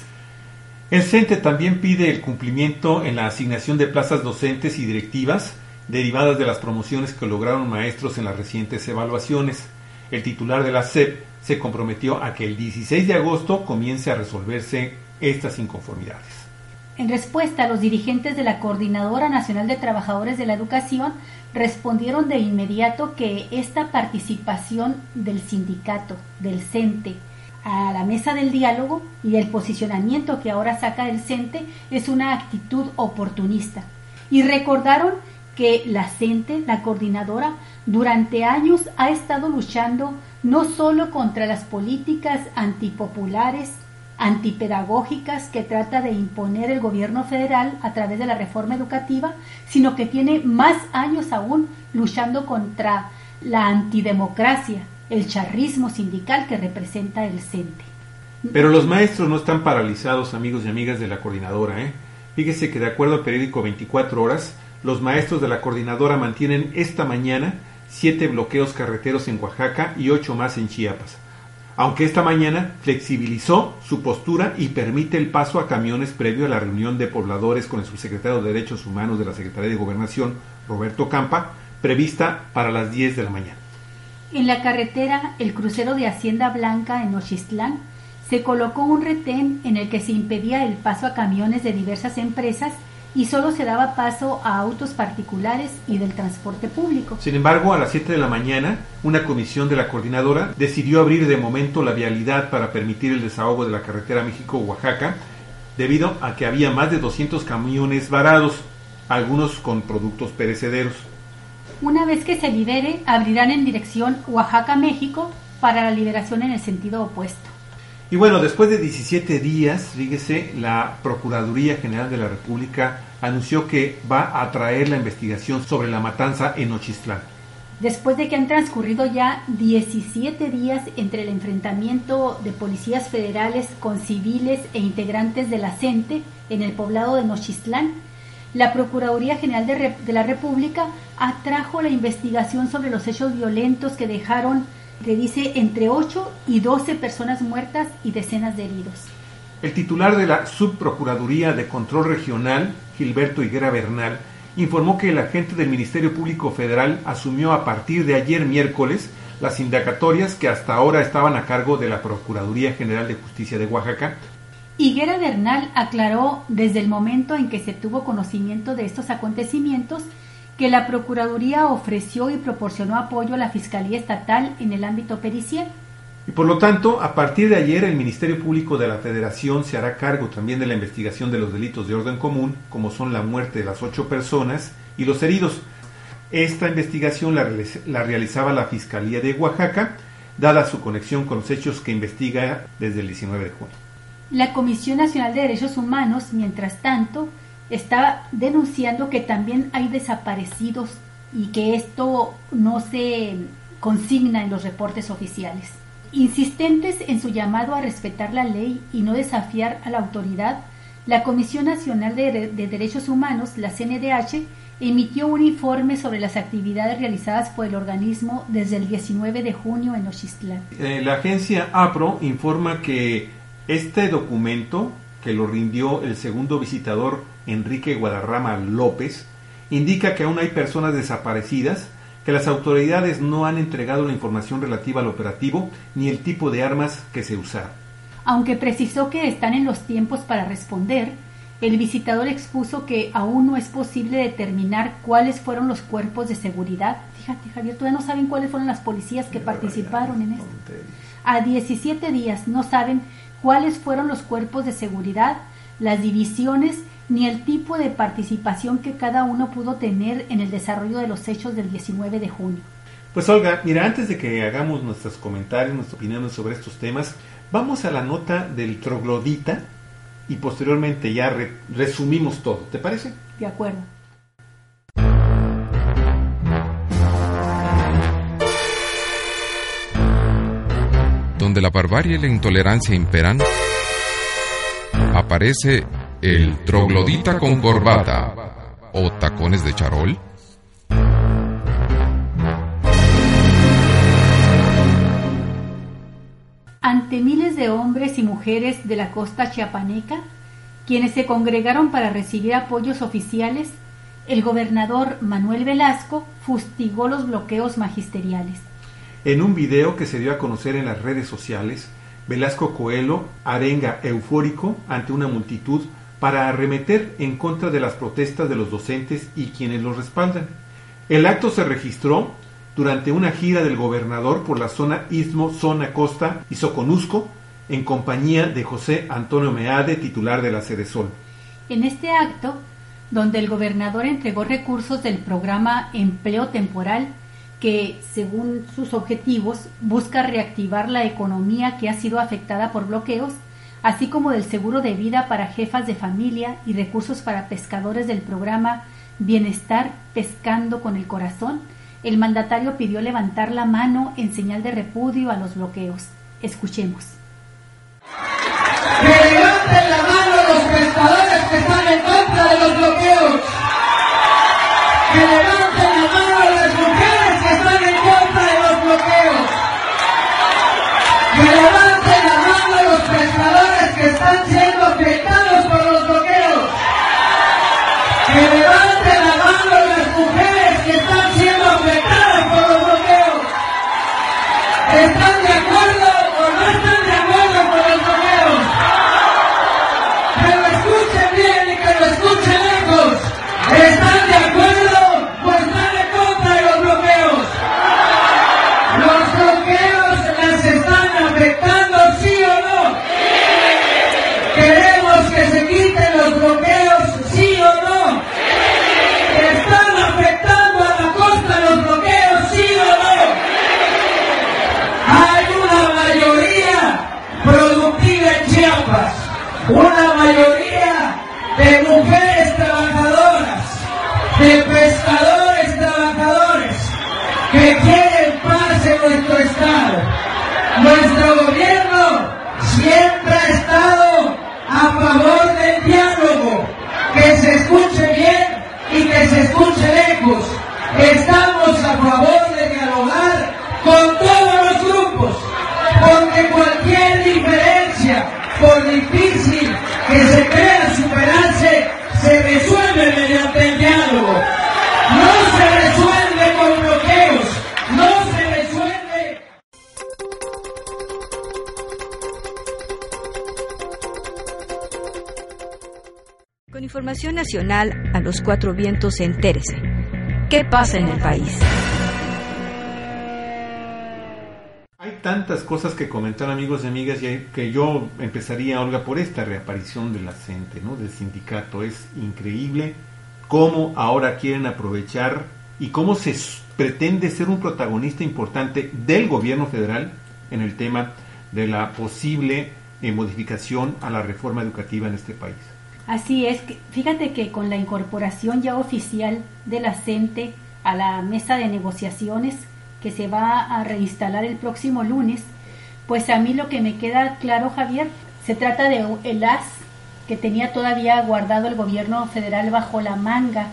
El CENTE también pide el cumplimiento en la asignación de plazas docentes y directivas derivadas de las promociones que lograron maestros en las recientes evaluaciones. El titular de la SEP se comprometió a que el 16 de agosto comience a resolverse estas inconformidades. En respuesta, los dirigentes de la Coordinadora Nacional de Trabajadores de la Educación respondieron de inmediato que esta participación del sindicato, del CENTE, a la mesa del diálogo y el posicionamiento que ahora saca el CENTE es una actitud oportunista. Y recordaron que la CENTE, la coordinadora, durante años ha estado luchando no solo contra las políticas antipopulares, antipedagógicas que trata de imponer el gobierno federal a través de la reforma educativa, sino que tiene más años aún luchando contra la antidemocracia, el charrismo sindical que representa el CENTE. Pero los maestros no están paralizados, amigos y amigas de la coordinadora. ¿eh? Fíjese que de acuerdo al periódico 24 horas, los maestros de la coordinadora mantienen esta mañana siete bloqueos carreteros en Oaxaca y ocho más en Chiapas. Aunque esta mañana flexibilizó su postura y permite el paso a camiones previo a la reunión de pobladores con el subsecretario de Derechos Humanos de la Secretaría de Gobernación, Roberto Campa, prevista para las 10 de la mañana. En la carretera, el crucero de Hacienda Blanca en Ochistlán se colocó un retén en el que se impedía el paso a camiones de diversas empresas y solo se daba paso a autos particulares y del transporte público. Sin embargo, a las 7 de la mañana, una comisión de la coordinadora decidió abrir de momento la vialidad para permitir el desahogo de la carretera México-Oaxaca, debido a que había más de 200 camiones varados, algunos con productos perecederos. Una vez que se libere, abrirán en dirección Oaxaca-México para la liberación en el sentido opuesto. Y bueno, después de 17 días, fíjese, la Procuraduría General de la República anunció que va a traer la investigación sobre la matanza en Ochistlán. Después de que han transcurrido ya 17 días entre el enfrentamiento de policías federales con civiles e integrantes de la CENTE en el poblado de Nochistlán, la Procuraduría General de, la República atrajo la investigación sobre los hechos violentos que dejaron que dice entre 8 y 12 personas muertas y decenas de heridos. El titular de la Subprocuraduría de Control Regional, Gilberto Higuera Bernal, informó que el agente del Ministerio Público Federal asumió a partir de ayer miércoles las indagatorias que hasta ahora estaban a cargo de la Procuraduría General de Justicia de Oaxaca. Higuera Bernal aclaró desde el momento en que se tuvo conocimiento de estos acontecimientos que la Procuraduría ofreció y proporcionó apoyo a la Fiscalía Estatal en el ámbito pericial. Y por lo tanto, a partir de ayer el Ministerio Público de la Federación se hará cargo también de la investigación de los delitos de orden común, como son la muerte de las ocho personas y los heridos. Esta investigación la, realizaba la Fiscalía de Oaxaca, dada su conexión con los hechos que investiga desde el 19 de junio. La Comisión Nacional de Derechos Humanos, mientras tanto, está denunciando que también hay desaparecidos y que esto no se consigna en los reportes oficiales. Insistentes en su llamado a respetar la ley y no desafiar a la autoridad, la Comisión Nacional de, Derechos Humanos, la CNDH, emitió un informe sobre las actividades realizadas por el organismo desde el 19 de junio en Ochistlán. Eh, la agencia APRO informa que este documento, que lo rindió el segundo visitador Enrique Guadarrama López, indica que aún hay personas desaparecidas, que las autoridades no han entregado la información relativa al operativo ni el tipo de armas que se usaron. Aunque precisó que están en los tiempos para responder, el visitador expuso que aún no es posible determinar cuáles fueron los cuerpos de seguridad. Fíjate, Javier, todavía no saben cuáles fueron las policías que participaron en esto. A 17 días no saben cuáles fueron los cuerpos de seguridad, las divisiones ni el tipo de participación que cada uno pudo tener en el desarrollo de los hechos del 19 de junio. Pues Olga, mira, antes de que hagamos nuestros comentarios, nuestras opiniones sobre estos temas, vamos a la nota del troglodita y posteriormente ya resumimos todo. ¿Te parece? De acuerdo. Donde la barbarie y la intolerancia imperan, aparece el troglodita con corbata o tacones de charol. ante miles de hombres y mujeres de la costa chiapaneca, quienes se congregaron para recibir apoyos oficiales, el gobernador Manuel Velasco fustigó los bloqueos magisteriales. En un video que se dio a conocer en las redes sociales, Velasco Coelho arenga eufórico ante una multitud para arremeter en contra de las protestas de los docentes y quienes los respaldan. El acto se registró durante una gira del gobernador por la zona Istmo, Zona Costa y Soconusco, en compañía de José Antonio Meade, titular de la Sol. En este acto, donde el gobernador entregó recursos del programa Empleo Temporal, que, según sus objetivos, busca reactivar la economía que ha sido afectada por bloqueos, así como del seguro de vida para jefas de familia y recursos para pescadores del programa Bienestar Pescando con el Corazón, el mandatario pidió levantar la mano en señal de repudio a los bloqueos. Escuchemos. Que levanten la mano los pescadores que están en contra de los bloqueos. Que levanten la mano las mujeres que están en contra de los bloqueos. Que nacional a los cuatro vientos, entérese. ¿Qué pasa en el país? Hay tantas cosas que comentar amigos y amigas y que yo empezaría, Olga, por esta reaparición de la ¿no? del sindicato. Es increíble cómo ahora quieren aprovechar y cómo se pretende ser un protagonista importante del gobierno federal en el tema de la posible eh, modificación a la reforma educativa en este país. Así es, que- fíjate que con la incorporación ya oficial de la CENTE a la mesa de negociaciones que se va a reinstalar el próximo lunes, pues a mí lo que me queda claro, Javier, se trata de el as que tenía todavía guardado el gobierno federal bajo la manga,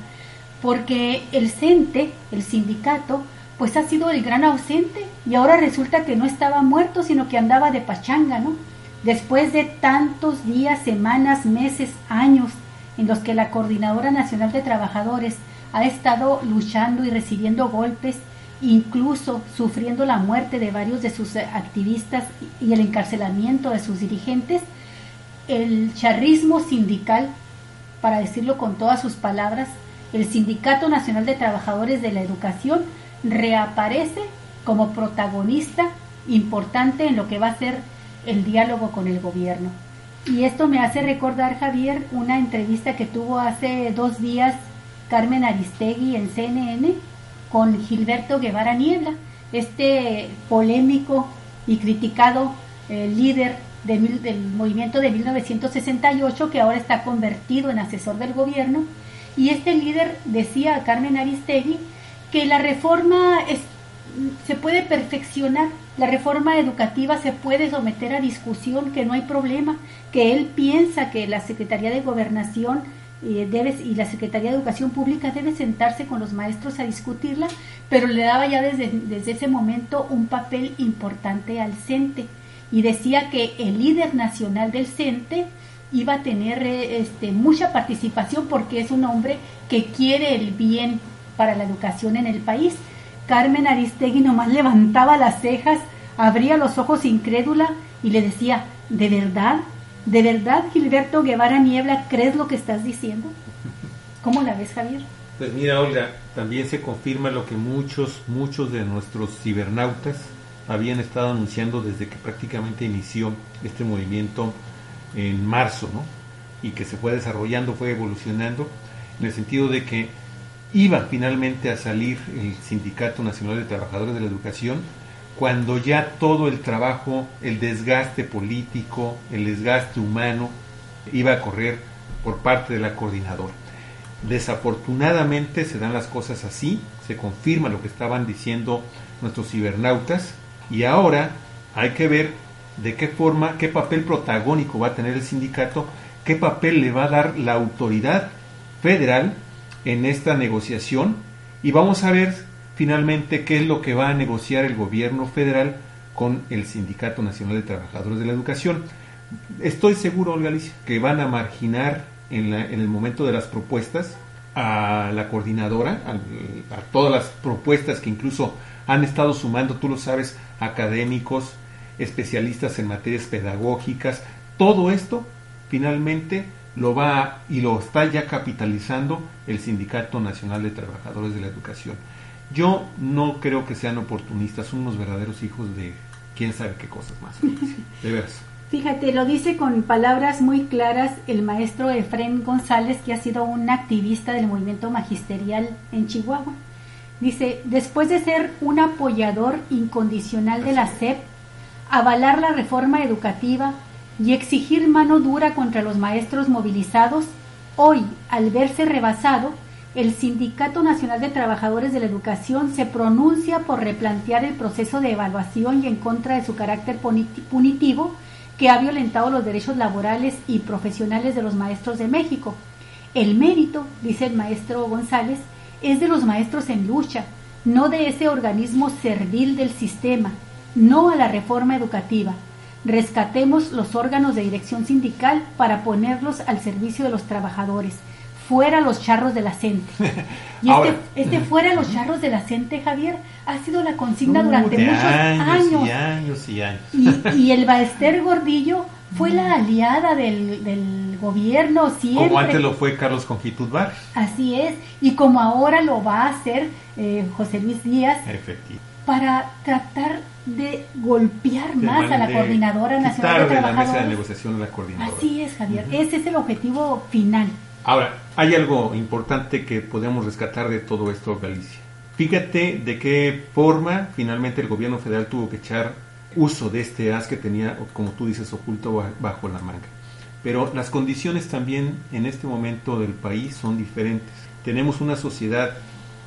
porque el CENTE, el sindicato, pues ha sido el gran ausente y ahora resulta que no estaba muerto, sino que andaba de pachanga, ¿no? Después de tantos días, semanas, meses, años en los que la Coordinadora Nacional de Trabajadores ha estado luchando y recibiendo golpes, incluso sufriendo la muerte de varios de sus activistas y el encarcelamiento de sus dirigentes, el charrismo sindical, para decirlo con todas sus palabras, el Sindicato Nacional de Trabajadores de la Educación reaparece como protagonista importante en lo que va a ser el diálogo con el gobierno. Y esto me hace recordar, Javier, una entrevista que tuvo hace dos días Carmen Aristegui en CNN con Gilberto Guevara Niebla, este polémico y criticado eh, líder del movimiento de 1968 que ahora está convertido en asesor del gobierno. Y este líder decía a Carmen Aristegui que la reforma se puede perfeccionar, la reforma educativa se puede someter a discusión, que no hay problema, que él piensa que la Secretaría de Gobernación eh, debe, y la Secretaría de Educación Pública debe sentarse con los maestros a discutirla, pero le daba ya desde, desde ese momento un papel importante al CENTE y decía que el líder nacional del CENTE iba a tener eh, este, mucha participación porque es un hombre que quiere el bien para la educación en el país. Carmen Aristegui nomás levantaba las cejas, abría los ojos incrédula y le decía, ¿de verdad? ¿De verdad, Gilberto Guevara Niebla, crees lo que estás diciendo? ¿Cómo la ves, Javier? Pues mira, Olga, también se confirma lo que muchos, muchos de nuestros cibernautas habían estado anunciando desde que prácticamente inició este movimiento en marzo, ¿no? Y que se fue desarrollando, fue evolucionando, en el sentido de que iba finalmente a salir el Sindicato Nacional de Trabajadores de la Educación cuando ya todo el trabajo, el desgaste político, el desgaste humano iba a correr por parte de la coordinadora. Desafortunadamente se dan las cosas así, se confirma lo que estaban diciendo nuestros cibernautas y ahora hay que ver de qué forma, qué papel protagónico va a tener el sindicato, qué papel le va a dar la autoridad federal en esta negociación y vamos a ver finalmente qué es lo que va a negociar el gobierno federal con el Sindicato Nacional de Trabajadores de la Educación. Estoy seguro, Olga Alicia, que van a marginar en, el momento de las propuestas a la coordinadora, a, a, todas las propuestas que incluso han estado sumando, tú lo sabes, académicos, especialistas en materias pedagógicas, todo esto finalmente lo va y lo está ya capitalizando el Sindicato Nacional de Trabajadores de la Educación. Yo no creo que sean oportunistas, son unos verdaderos hijos de quién sabe qué cosas más. De veras. Fíjate, lo dice con palabras muy claras el maestro Efren González, que ha sido un activista del movimiento magisterial en Chihuahua. Dice, después de ser un apoyador incondicional de la SEP, avalar la reforma educativa, y exigir mano dura contra los maestros movilizados, hoy, al verse rebasado, el Sindicato Nacional de Trabajadores de la Educación se pronuncia por replantear el proceso de evaluación y en contra de su carácter punitivo que ha violentado los derechos laborales y profesionales de los maestros de México. El mérito, dice el maestro González, es de los maestros en lucha, no de ese organismo servil del sistema, no a la reforma educativa Rescatemos los órganos de dirección sindical para ponerlos al servicio de los trabajadores. Fuera los charros de la CENTE. Y este, este, fuera los charros de la CENTE, Javier, ha sido la consigna durante muchos años. Y años y años. Y, el Baester Gordillo fue la aliada del, gobierno siempre. Como antes lo fue Carlos Conjitud Bar. Así es. Y como ahora lo va a hacer eh, José Luis Díaz. Efectivo. Para tratar de golpear más a la Coordinadora Nacional de, la mesa de negociación de la Coordinadora. Así es, Javier. Ese es el objetivo final. Ahora, hay algo importante que podemos rescatar de todo esto, Galicia. Fíjate de qué forma finalmente el gobierno federal tuvo que echar uso de este as que tenía, como tú dices, oculto bajo la manga. Pero las condiciones también en este momento del país son diferentes. Tenemos una sociedad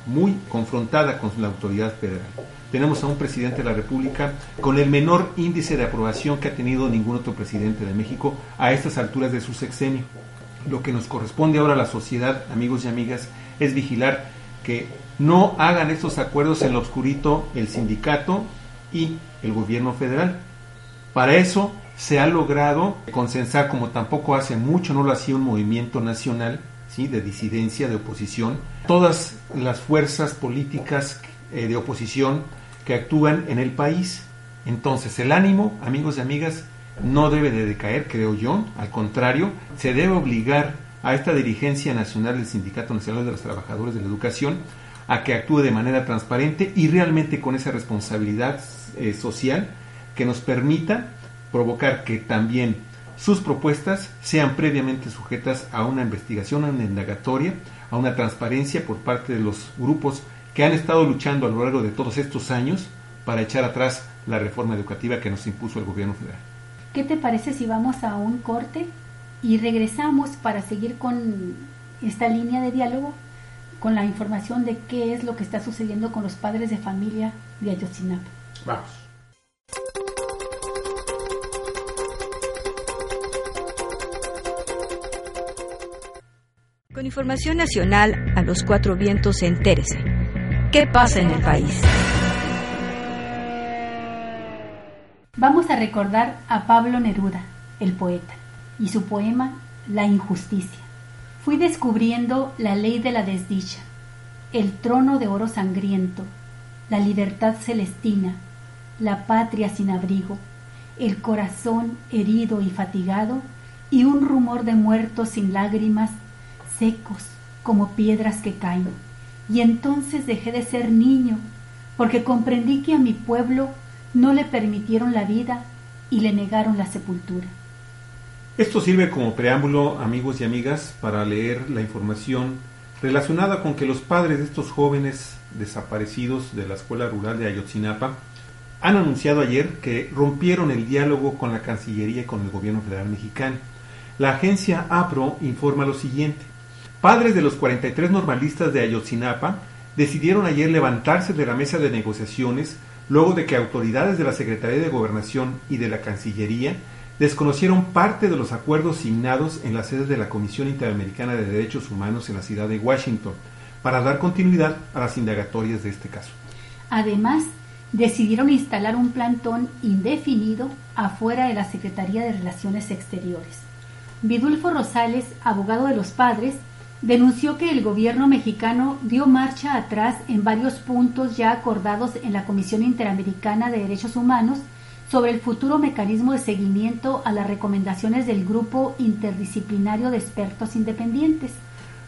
muy confrontada con la autoridad federal. Tenemos a un presidente de la República con el menor índice de aprobación que ha tenido ningún otro presidente de México a estas alturas de su sexenio. Lo que nos corresponde ahora a la sociedad, amigos y amigas, es vigilar que no hagan estos acuerdos en lo oscurito el sindicato y el gobierno federal. Para eso se ha logrado consensar, como tampoco hace mucho no lo hacía un movimiento nacional, ¿sí? de disidencia, de oposición, todas las fuerzas políticas eh, de oposición que actúan en el país. Entonces el ánimo, amigos y amigas, no debe de decaer, creo yo, al contrario, se debe obligar a esta dirigencia nacional del Sindicato Nacional de los Trabajadores de la Educación a que actúe de manera transparente y realmente con esa responsabilidad eh, social que nos permita provocar que también sus propuestas sean previamente sujetas a una investigación, a una indagatoria, a una transparencia por parte de los grupos que han estado luchando a lo largo de todos estos años para echar atrás la reforma educativa que nos impuso el gobierno federal. ¿Qué te parece si vamos a un corte y regresamos para seguir con esta línea de diálogo, con la información de qué es lo que está sucediendo con los padres de familia de Ayotzinapa? Vamos. Con información nacional a los cuatro vientos, entérese. ¿Qué pasa en el país? Vamos a recordar a Pablo Neruda, el poeta, y su poema La injusticia. Fui descubriendo la ley de la desdicha, el trono de oro sangriento, la libertad celestina, la patria sin abrigo, el corazón herido y fatigado, y un rumor de muertos sin lágrimas, secos como piedras que caen. Y entonces dejé de ser niño, porque comprendí que a mi pueblo no le permitieron la vida y le negaron la sepultura. Esto sirve como preámbulo, amigos y amigas, para leer la información relacionada con que los padres de estos jóvenes desaparecidos de la escuela rural de Ayotzinapa han anunciado ayer que rompieron el diálogo con la Cancillería y con el gobierno federal mexicano. La agencia APRO informa lo siguiente. Padres de los 43 normalistas de Ayotzinapa decidieron ayer levantarse de la mesa de negociaciones luego de que autoridades de la Secretaría de Gobernación y de la Cancillería desconocieron parte de los acuerdos signados en la sede de la Comisión Interamericana de Derechos Humanos en la ciudad de Washington para dar continuidad a las indagatorias de este caso. Además, decidieron instalar un plantón indefinido afuera de la Secretaría de Relaciones Exteriores. Vidulfo Rosales, abogado de los padres, denunció que el gobierno mexicano dio marcha atrás en varios puntos ya acordados en la Comisión Interamericana de Derechos Humanos sobre el futuro mecanismo de seguimiento a las recomendaciones del Grupo Interdisciplinario de Expertos Independientes.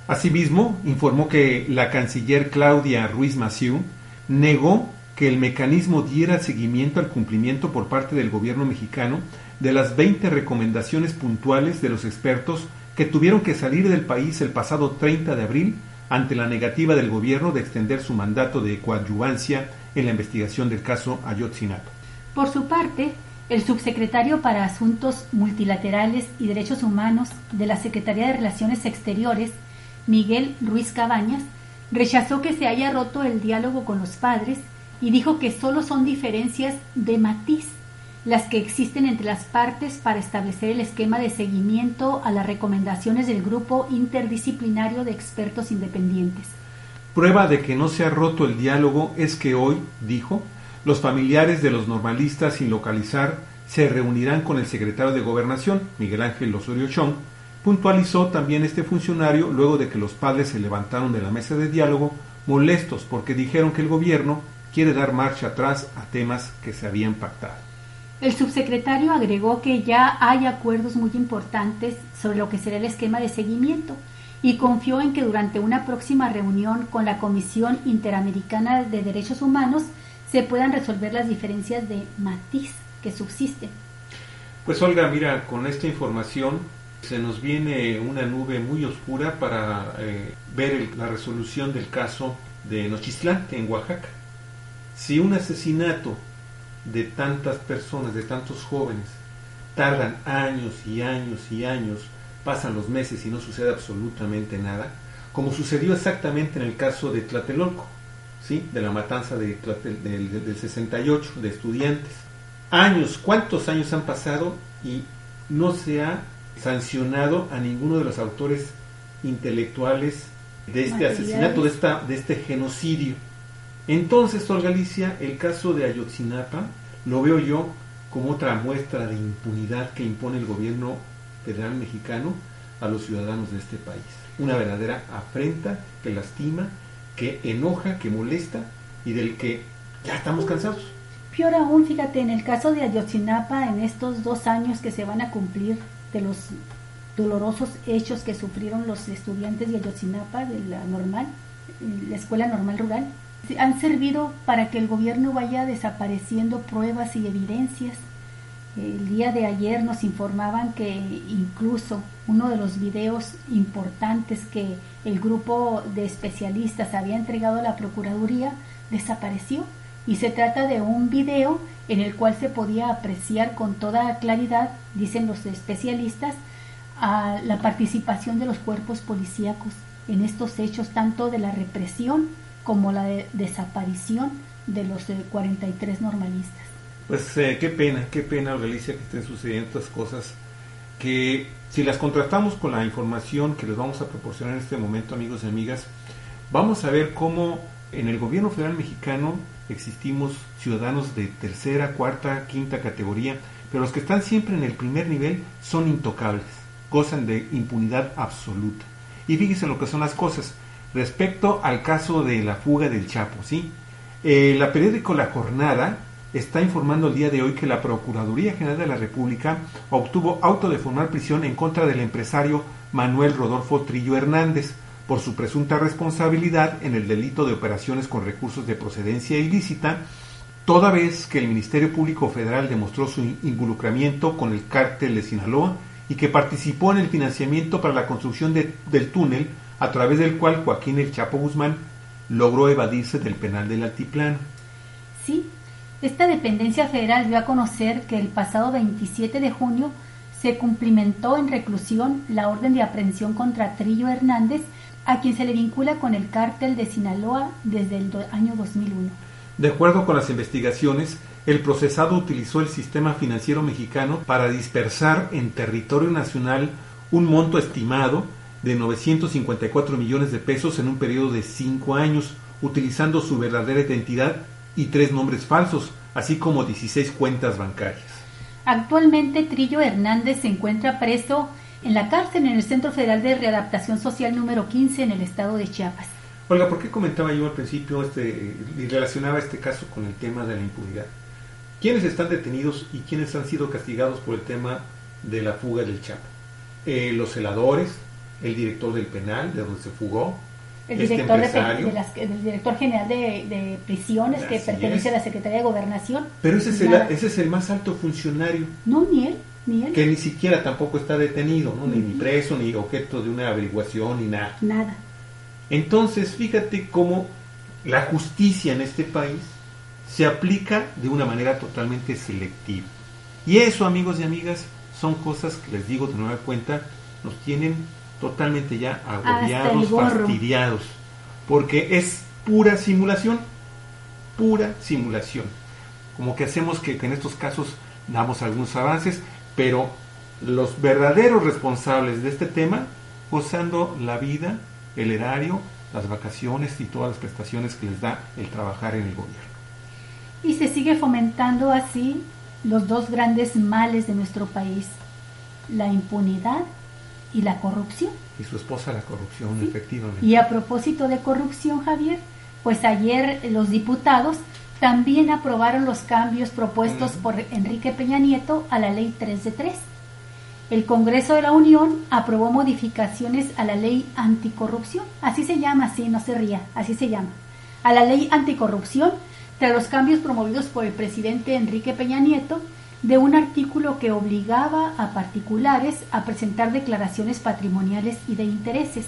Asimismo, informó que la canciller Claudia Ruiz Massieu negó que el mecanismo diera seguimiento al cumplimiento por parte del gobierno mexicano de las 20 recomendaciones puntuales de los expertos que tuvieron que salir del país el pasado 30 de abril ante la negativa del gobierno de extender su mandato de coadyuvancia en la investigación del caso Ayotzinapa. Por su parte, el subsecretario para Asuntos Multilaterales y Derechos Humanos de la Secretaría de Relaciones Exteriores, Miguel Ruiz Cabañas, rechazó que se haya roto el diálogo con los padres y dijo que solo son diferencias de matiz las que existen entre las partes para establecer el esquema de seguimiento a las recomendaciones del grupo interdisciplinario de expertos independientes. Prueba de que no se ha roto el diálogo es que hoy, dijo, los familiares de los normalistas sin localizar se reunirán con el secretario de Gobernación, Miguel Ángel Osorio Chong, puntualizó también este funcionario luego de que los padres se levantaron de la mesa de diálogo molestos porque dijeron que el gobierno quiere dar marcha atrás a temas que se habían pactado. El subsecretario agregó que ya hay acuerdos muy importantes sobre lo que será el esquema de seguimiento y confió en que durante una próxima reunión con la Comisión Interamericana de Derechos Humanos se puedan resolver las diferencias de matiz que subsisten. Pues Olga, mira, con esta información se nos viene una nube muy oscura para eh, ver la resolución del caso de Nochistlán, en Oaxaca. Si un asesinato de tantas personas, de tantos jóvenes, tardan años y años y años, pasan los meses y no sucede absolutamente nada, como sucedió exactamente en el caso de Tlatelolco, ¿sí? de la matanza de Tlatel- del, del 68 de estudiantes. Años, ¿cuántos años han pasado y no se ha sancionado a ninguno de los autores intelectuales de este asesinato, de, esta, de este genocidio? Entonces, Olga Alicia, el caso de Ayotzinapa lo veo yo como otra muestra de impunidad que impone el gobierno federal mexicano a los ciudadanos de este país. Una verdadera afrenta que lastima, que enoja, que molesta y del que ya estamos cansados. Peor aún, fíjate, en el caso de Ayotzinapa, en estos dos años que se van a cumplir de los dolorosos hechos que sufrieron los estudiantes de Ayotzinapa, de la normal, la escuela normal rural, han servido para que el gobierno vaya desapareciendo pruebas y evidencias. El día de ayer nos informaban que incluso uno de los videos importantes que el grupo de especialistas había entregado a la Procuraduría desapareció y se trata de un video en el cual se podía apreciar con toda claridad, dicen los especialistas, la participación de los cuerpos policíacos en estos hechos, tanto de la represión como la de desaparición de los eh, 43 normalistas. Pues eh, qué pena, qué pena, Galicia, que estén sucediendo estas cosas que si las contrastamos con la información que les vamos a proporcionar en este momento, amigos y amigas, vamos a ver cómo en el gobierno federal mexicano existimos ciudadanos de tercera, cuarta, quinta categoría, pero los que están siempre en el primer nivel son intocables, gozan de impunidad absoluta. Y fíjense lo que son las cosas. Respecto al caso de la fuga del Chapo, ¿sí? Eh, la periódico La Jornada está informando el día de hoy que la Procuraduría General de la República obtuvo auto de formar prisión en contra del empresario Manuel Rodolfo Trillo Hernández por su presunta responsabilidad en el delito de operaciones con recursos de procedencia ilícita, toda vez que el Ministerio Público Federal demostró su involucramiento con el cártel de Sinaloa y que participó en el financiamiento para la construcción de- del túnel a través del cual Joaquín El Chapo Guzmán logró evadirse del penal del Altiplano. Sí, esta dependencia federal dio a conocer que el pasado 27 de junio se cumplimentó en reclusión la orden de aprehensión contra Trillo Hernández, a quien se le vincula con el cártel de Sinaloa desde el año 2001. De acuerdo con las investigaciones, el procesado utilizó el sistema financiero mexicano para dispersar en territorio nacional un monto estimado de 954 millones de pesos en un periodo de cinco años, utilizando su verdadera identidad y tres nombres falsos, así como 16 cuentas bancarias. Actualmente Trillo Hernández se encuentra preso en la cárcel en el Centro Federal de Readaptación Social número 15 en el estado de Chiapas. Olga, ¿por qué comentaba yo al principio este, y relacionaba este caso con el tema de la impunidad? ¿Quiénes están detenidos y quiénes han sido castigados por el tema de la fuga del Chapo? Eh, los celadores, el director del penal, de donde se fugó, El este director, de, las- director general de, de prisiones que pertenece es. a la Secretaría de Gobernación. Pero ese es, el, Nada. ese es el más alto funcionario No, ni él, ni él. que ni siquiera tampoco está detenido, ¿no? ni, ni preso, ni objeto de una averiguación, ni nada. Nada. Entonces, fíjate cómo la justicia en este país se aplica de una manera totalmente selectiva. Y eso, amigos y amigas, son cosas que les digo de nueva cuenta, nos tienen totalmente ya agobiados, fastidiados, porque es pura simulación, pura simulación. Como que hacemos que, que en estos casos damos algunos avances, pero los verdaderos responsables de este tema gozando la vida, el erario, las vacaciones y todas las prestaciones que les da el trabajar en el gobierno. Y se sigue fomentando así los dos grandes males de nuestro país, la impunidad y la corrupción. Y su esposa la corrupción, Sí. efectivamente. Y a propósito de corrupción, Javier, pues ayer los diputados también aprobaron los cambios propuestos por Enrique Peña Nieto a la ley 3 de 3. El Congreso de la Unión aprobó modificaciones a la ley anticorrupción, así se llama, así no se ría, así se llama, a la ley anticorrupción, tras los cambios promovidos por el presidente Enrique Peña Nieto de un artículo que obligaba a particulares a presentar declaraciones patrimoniales y de intereses.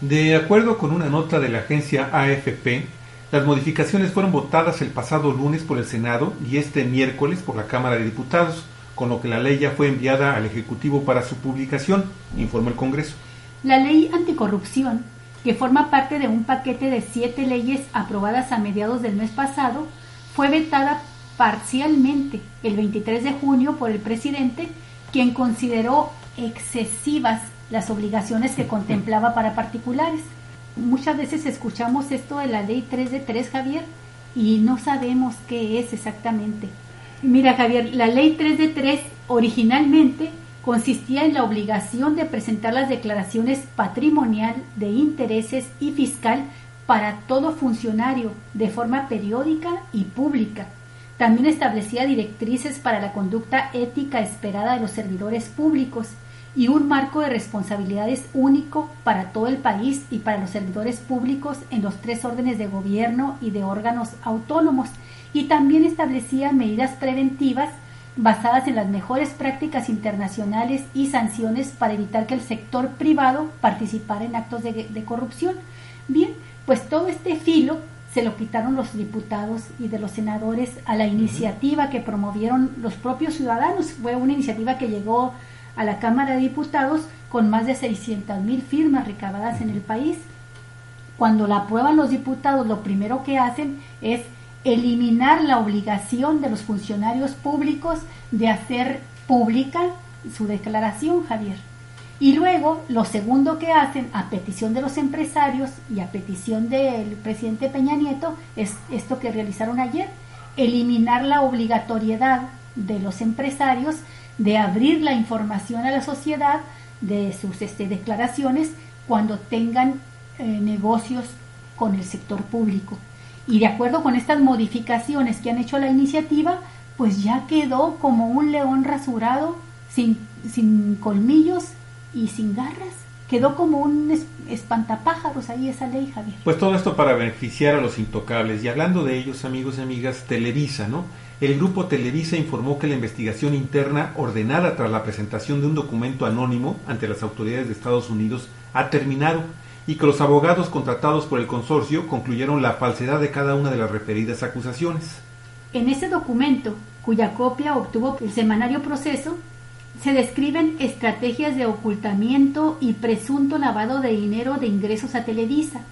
De acuerdo con una nota de la agencia AFP, las modificaciones fueron votadas el pasado lunes por el Senado y este miércoles por la Cámara de Diputados, con lo que la ley ya fue enviada al Ejecutivo para su publicación, informó el Congreso. La ley anticorrupción que forma parte de un paquete de siete leyes aprobadas a mediados del mes pasado, fue vetada parcialmente el 23 de junio por el presidente, quien consideró excesivas las obligaciones que contemplaba para particulares. Muchas veces escuchamos esto de la ley 3 de 3, Javier, y no sabemos qué es exactamente. Mira, Javier, la ley 3 de 3 originalmente consistía en la obligación de presentar las declaraciones patrimonial, de intereses y fiscal para todo funcionario de forma periódica y pública. También establecía directrices para la conducta ética esperada de los servidores públicos y un marco de responsabilidades único para todo el país y para los servidores públicos en los tres órdenes de gobierno y de órganos autónomos. Y también establecía medidas preventivas basadas en las mejores prácticas internacionales y sanciones para evitar que el sector privado participara en actos de, de corrupción. Bien, pues todo este filo se lo quitaron los diputados y de los senadores a la iniciativa que promovieron los propios ciudadanos. Fue una iniciativa que llegó a la Cámara de Diputados con más de 600 mil firmas recabadas en el país. Cuando la aprueban los diputados, lo primero que hacen es eliminar la obligación de los funcionarios públicos de hacer pública su declaración, Javier. Y luego, lo segundo que hacen, a petición de los empresarios y a petición del presidente Peña Nieto, es esto que realizaron ayer, eliminar la obligatoriedad de los empresarios de abrir la información a la sociedad de sus este, declaraciones cuando tengan eh, negocios con el sector público. Y de acuerdo con estas modificaciones que han hecho la iniciativa, pues ya quedó como un león rasurado, sin, sin colmillos y sin garras. Quedó como un espantapájaros ahí esa ley, Javier. Pues todo esto para beneficiar a los intocables. Y hablando de ellos, amigos y amigas, Televisa, ¿no? el grupo Televisa informó que la investigación interna ordenada tras la presentación de un documento anónimo ante las autoridades de Estados Unidos ha terminado y que los abogados contratados por el consorcio concluyeron la falsedad de cada una de las referidas acusaciones. En ese documento, cuya copia obtuvo el semanario Proceso, se describen estrategias de ocultamiento y presunto lavado de dinero de ingresos a Televisa,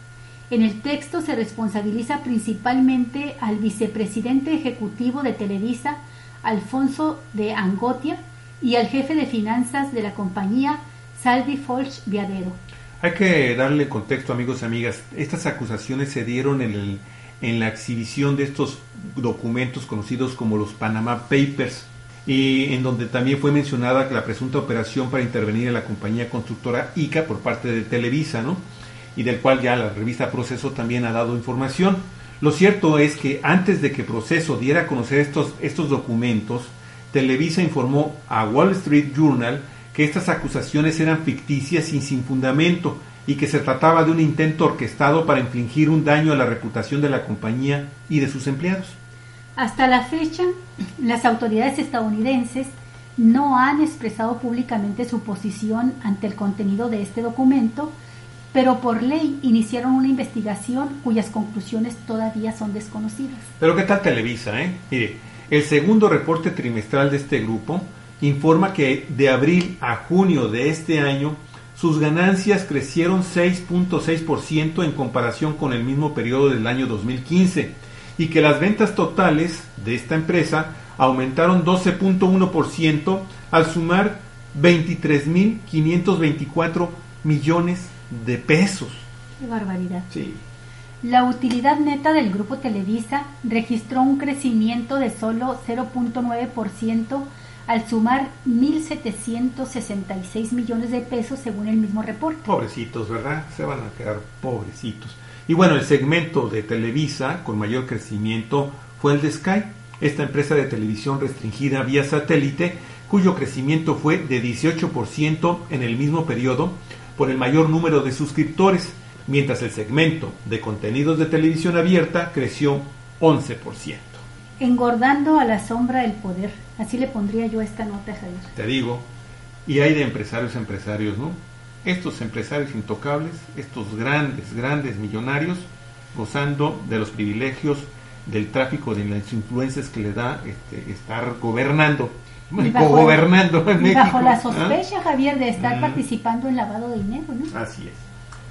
en el texto se responsabiliza principalmente al vicepresidente ejecutivo de Televisa, Alfonso de Angotia, y al jefe de finanzas de la compañía, Salvi Folch Viadero. Hay que darle contexto, amigos y amigas. Estas acusaciones se dieron en, en la exhibición de estos documentos conocidos como los Panama Papers, y en donde también fue mencionada la presunta operación para intervenir en la compañía constructora ICA por parte de Televisa, ¿no? y del cual ya la revista Proceso también ha dado información. Lo cierto es que antes de que Proceso diera a conocer estos, estos documentos, Televisa informó a Wall Street Journal que estas acusaciones eran ficticias y sin fundamento y que se trataba de un intento orquestado para infligir un daño a la reputación de la compañía y de sus empleados. Hasta la fecha, las autoridades estadounidenses no han expresado públicamente su posición ante el contenido de este documento, pero por ley iniciaron una investigación cuyas conclusiones todavía son desconocidas. Pero ¿qué tal Televisa? Eh? Mire, el segundo reporte trimestral de este grupo informa que de abril a junio de este año sus ganancias crecieron 6.6% en comparación con el mismo periodo del año 2015 y que las ventas totales de esta empresa aumentaron 12.1% al sumar 23.524 millones de pesos. Qué barbaridad. Sí. La utilidad neta del grupo Televisa registró un crecimiento de solo 0.9% al sumar 1.766 millones de pesos según el mismo reporte. Pobrecitos, ¿verdad? Se van a quedar pobrecitos. Y bueno, el segmento de Televisa con mayor crecimiento fue el de Sky, esta empresa de televisión restringida vía satélite, cuyo crecimiento fue de 18% en el mismo periodo, por el mayor número de suscriptores, mientras el segmento de contenidos de televisión abierta creció 11%. Engordando a la sombra del poder, así le pondría yo esta nota, Javier. Te digo, y hay de empresarios empresarios, ¿no? Estos empresarios intocables, estos grandes, grandes millonarios, gozando de los privilegios del tráfico de las influencias que le da este, estar gobernando gobernando en Bajo la ¿ah? sospecha, Javier, de estar mm. participando en lavado de dinero, ¿no? Así es.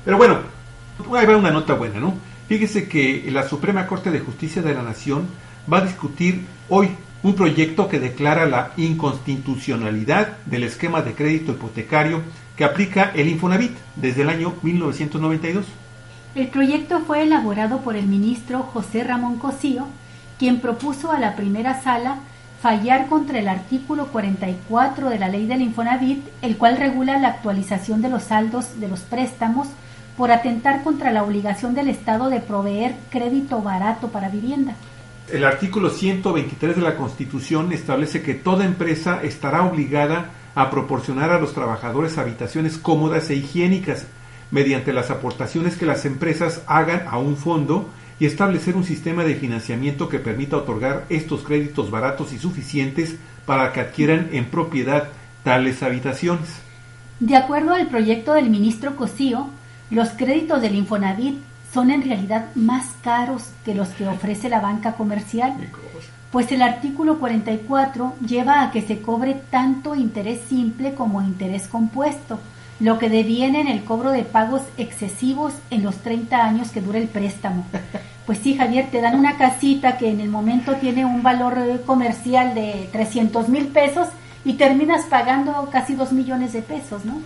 Pero bueno, Ahí va una nota buena, ¿no? Fíjese que la Suprema Corte de Justicia de la Nación va a discutir hoy un proyecto que declara la inconstitucionalidad del esquema de crédito hipotecario que aplica el Infonavit desde el año 1992. El proyecto fue elaborado por el ministro José Ramón Cosío, quien propuso a la primera sala fallar contra el artículo 44 de la ley del Infonavit, el cual regula la actualización de los saldos de los préstamos por atentar contra la obligación del Estado de proveer crédito barato para vivienda. El artículo 123 de la Constitución establece que toda empresa estará obligada a proporcionar a los trabajadores habitaciones cómodas e higiénicas mediante las aportaciones que las empresas hagan a un fondo y establecer un sistema de financiamiento que permita otorgar estos créditos baratos y suficientes para que adquieran en propiedad tales habitaciones. De acuerdo al proyecto del ministro Cosío, los créditos del Infonavit son en realidad más caros que los que ofrece la banca comercial, pues el artículo 44 lleva a que se cobre tanto interés simple como interés compuesto, lo que deviene en el cobro de pagos excesivos en los 30 años que dura el préstamo. Pues sí, Javier, te dan una casita que en el momento tiene un valor comercial de 300 mil pesos y terminas pagando casi 2 millones de pesos, ¿no?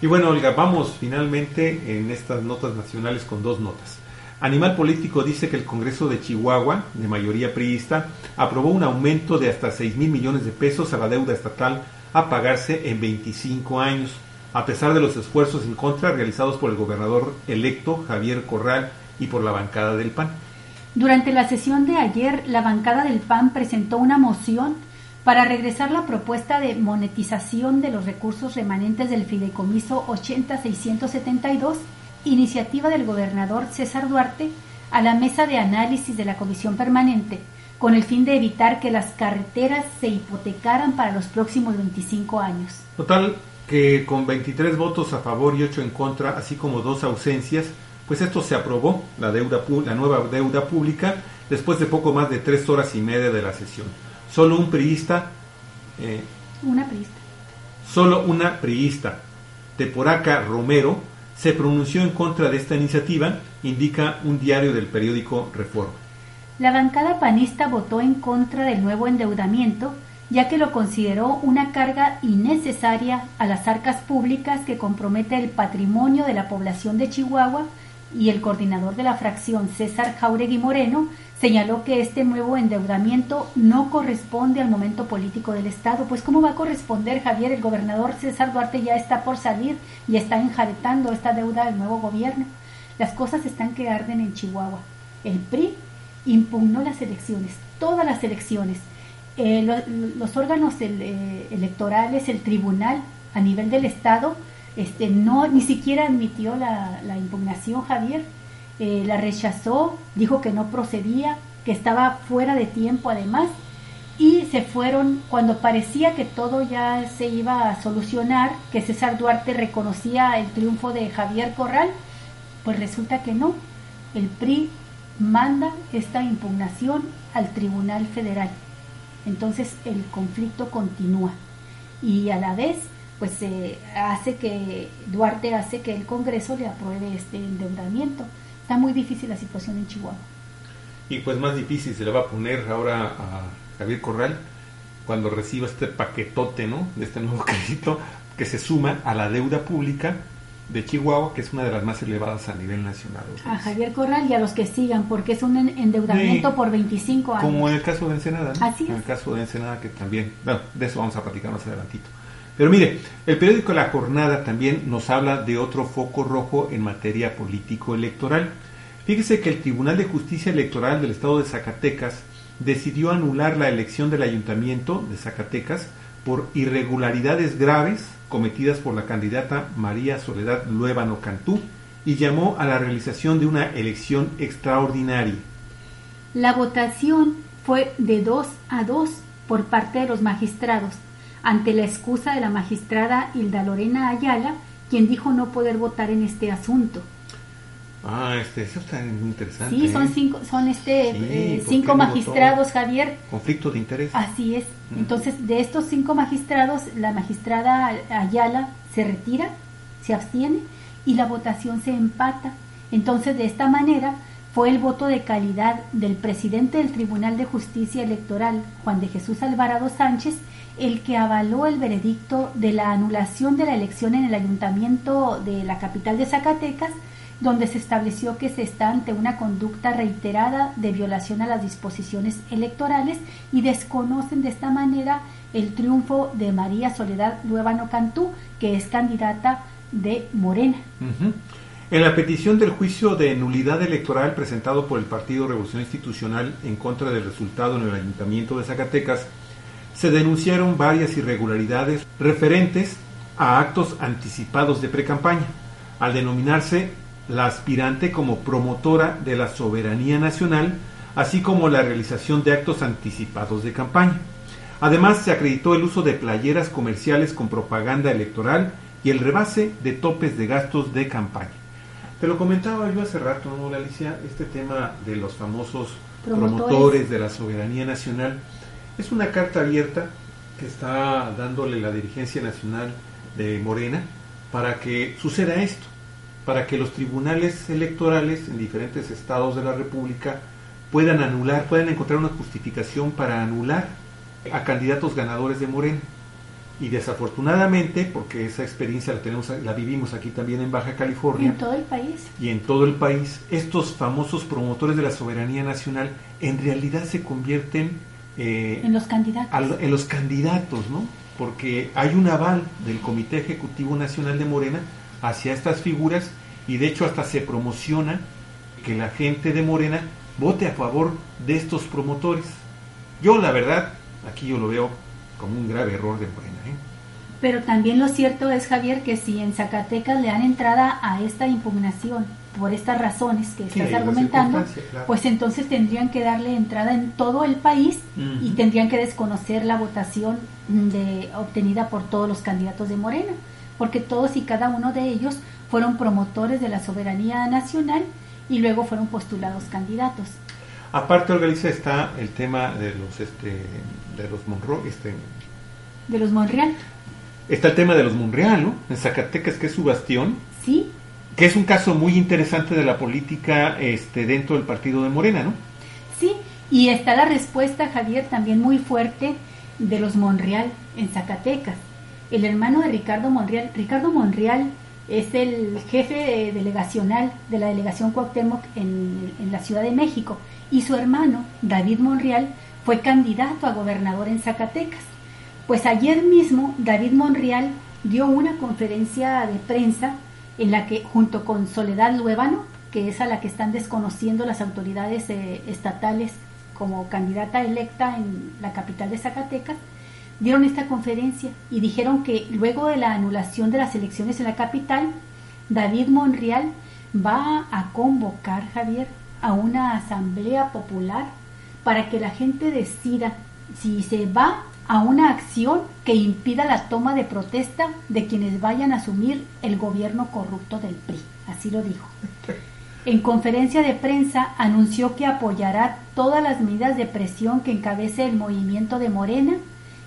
Y bueno, Olga, vamos finalmente en estas notas nacionales con dos notas. Animal Político dice que el Congreso de Chihuahua, de mayoría priista, aprobó un aumento de hasta 6 mil millones de pesos a la deuda estatal a pagarse en 25 años, a pesar de los esfuerzos en contra realizados por el gobernador electo Javier Corral y por la bancada del PAN. Durante la sesión de ayer, la bancada del PAN presentó una moción para regresar la propuesta de monetización de los recursos remanentes del fideicomiso 80672, iniciativa del gobernador César Duarte, a la mesa de análisis de la Comisión Permanente, con el fin de evitar que las carreteras se hipotecaran para los próximos 25 años. Total que con 23 votos a favor y 8 en contra, así como dos ausencias, pues esto se aprobó, la, deuda, la nueva deuda pública, después de poco más de tres horas y media de la sesión. Solo un priista. Eh, una priista. Solo una priista, Teporaca Romero, se pronunció en contra de esta iniciativa, indica un diario del periódico Reforma. La bancada panista votó en contra del nuevo endeudamiento, ya que lo consideró una carga innecesaria a las arcas públicas que compromete el patrimonio de la población de Chihuahua y el coordinador de la fracción César Jauregui Moreno señaló que este nuevo endeudamiento no corresponde al momento político del Estado. Pues ¿cómo va a corresponder, Javier? El gobernador César Duarte ya está por salir y está enjaretando esta deuda del nuevo gobierno. Las cosas están que arden en Chihuahua. El PRI impugnó las elecciones, todas las elecciones. Eh, los órganos eh, electorales, el tribunal a nivel del Estado, este, no, ni siquiera admitió la, impugnación, Javier eh, la rechazó, dijo que no procedía, que estaba fuera de tiempo además, y se fueron cuando parecía que todo ya se iba a solucionar, que César Duarte reconocía el triunfo de Javier Corral, pues resulta que no. El PRI manda esta impugnación al Tribunal Federal. Entonces el conflicto continúa y a la vez pues se hace que Duarte hace que el Congreso le apruebe este endeudamiento. Está muy difícil la situación en Chihuahua. Y pues más difícil se le va a poner ahora a Javier Corral cuando reciba este paquetote, ¿no? De este nuevo crédito que se suma a la deuda pública de Chihuahua, que es una de las más elevadas a nivel nacional. A Javier Corral y a los que sigan, porque es un endeudamiento por 25 años. Como en el caso de Ensenada, ¿no? Así En el caso de Ensenada, que también, bueno, de eso vamos a platicar más adelantito. Pero mire, el periódico La Jornada también nos habla de otro foco rojo en materia político-electoral. Fíjese que el Tribunal de Justicia Electoral del Estado de Zacatecas decidió anular la elección del Ayuntamiento de Zacatecas por irregularidades graves cometidas por la candidata María Soledad Luébano Cantú y llamó a la realización de una elección extraordinaria. La votación fue de dos a dos por parte de los magistrados ante la excusa de la magistrada Hilda Lorena Ayala, quien dijo no poder votar en este asunto. Ah, este, eso está muy interesante. Sí, son ¿eh? cinco, son este eh, cinco magistrados, Javier. Conflicto de interés. Así es. Entonces, de estos cinco magistrados, la magistrada Ayala se retira, se abstiene y la votación se empata. Entonces, de esta manera, fue el voto de calidad del presidente del Tribunal de Justicia Electoral, Juan de Jesús Alvarado Sánchez, el que avaló el veredicto de la anulación de la elección en el ayuntamiento de la capital de Zacatecas, donde se estableció que se está ante una conducta reiterada de violación a las disposiciones electorales y desconocen de esta manera el triunfo de María Soledad Luevano Cantú, que es candidata de Morena. En la petición del juicio de nulidad electoral presentado por el Partido Revolución Institucional en contra del resultado en el Ayuntamiento de Zacatecas, se denunciaron varias irregularidades referentes a actos anticipados de precampaña, al denominarse la aspirante como promotora de la soberanía nacional, así como la realización de actos anticipados de campaña. Además, se acreditó el uso de playeras comerciales con propaganda electoral y el rebase de topes de gastos de campaña. Te lo comentaba yo hace rato, ¿no, Alicia? Este tema de los famosos promotores. de la soberanía nacional es una carta abierta que está dándole la dirigencia nacional de Morena para que suceda esto, para que los tribunales electorales en diferentes estados de la República puedan anular, puedan encontrar una justificación para anular a candidatos ganadores de Morena. Y desafortunadamente, porque esa experiencia la tenemos, la vivimos aquí también en Baja California. En todo el país. Y en todo el país, estos famosos promotores de la soberanía nacional en realidad se convierten eh, en los candidatos. en los candidatos, ¿no? Porque hay un aval del Comité Ejecutivo Nacional de Morena hacia estas figuras y de hecho hasta se promociona que la gente de Morena vote a favor de estos promotores. Yo la verdad, aquí yo lo veo como un grave error de Morena. ¿eh? Pero también lo cierto es, Javier, que si en Zacatecas le dan entrada a esta impugnación por estas razones que estás argumentando, pues entonces tendrían que darle entrada en todo el país y tendrían que desconocer la votación de, obtenida por todos los candidatos de Morena, porque todos y cada uno de ellos fueron promotores de la soberanía nacional y luego fueron postulados candidatos. Aparte, Galicia está el tema de los este, de los Monroe, este, de los Monreal. Está el tema de los Monreal, ¿no? En Zacatecas, que es su bastión. Sí. Que es un caso muy interesante de la política este, dentro del partido de Morena, ¿no? Sí, y está la respuesta, Javier, también muy fuerte de los Monreal en Zacatecas. El hermano de Ricardo Monreal, Ricardo Monreal es el jefe delegacional de la delegación Cuauhtémoc en, en la Ciudad de México y su hermano, David Monreal, fue candidato a gobernador en Zacatecas. Pues ayer mismo David Monreal dio una conferencia de prensa en la que junto con Soledad Luébano, que es a la que están desconociendo las autoridades eh, estatales como candidata electa en la capital de Zacatecas, dieron esta conferencia y dijeron que luego de la anulación de las elecciones en la capital, David Monreal va a convocar, Javier, a una asamblea popular para que la gente decida si se va a una acción que impida la toma de protesta de quienes vayan a asumir el gobierno corrupto del PRI. Así lo dijo. En conferencia de prensa anunció que apoyará todas las medidas de presión que encabece el movimiento de Morena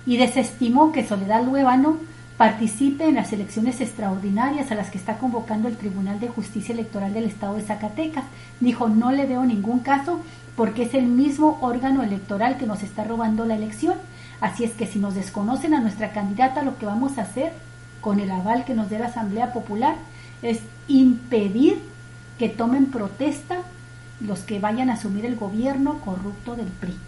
y desestimó que Soledad Luevano participe en las elecciones extraordinarias a las que está convocando el Tribunal de Justicia Electoral del Estado de Zacatecas. Dijo, no le veo ningún caso porque es el mismo órgano electoral que nos está robando la elección. Así es que si nos desconocen a nuestra candidata, lo que vamos a hacer con el aval que nos dé la Asamblea Popular es impedir que tomen protesta los que vayan a asumir el gobierno corrupto del PRI.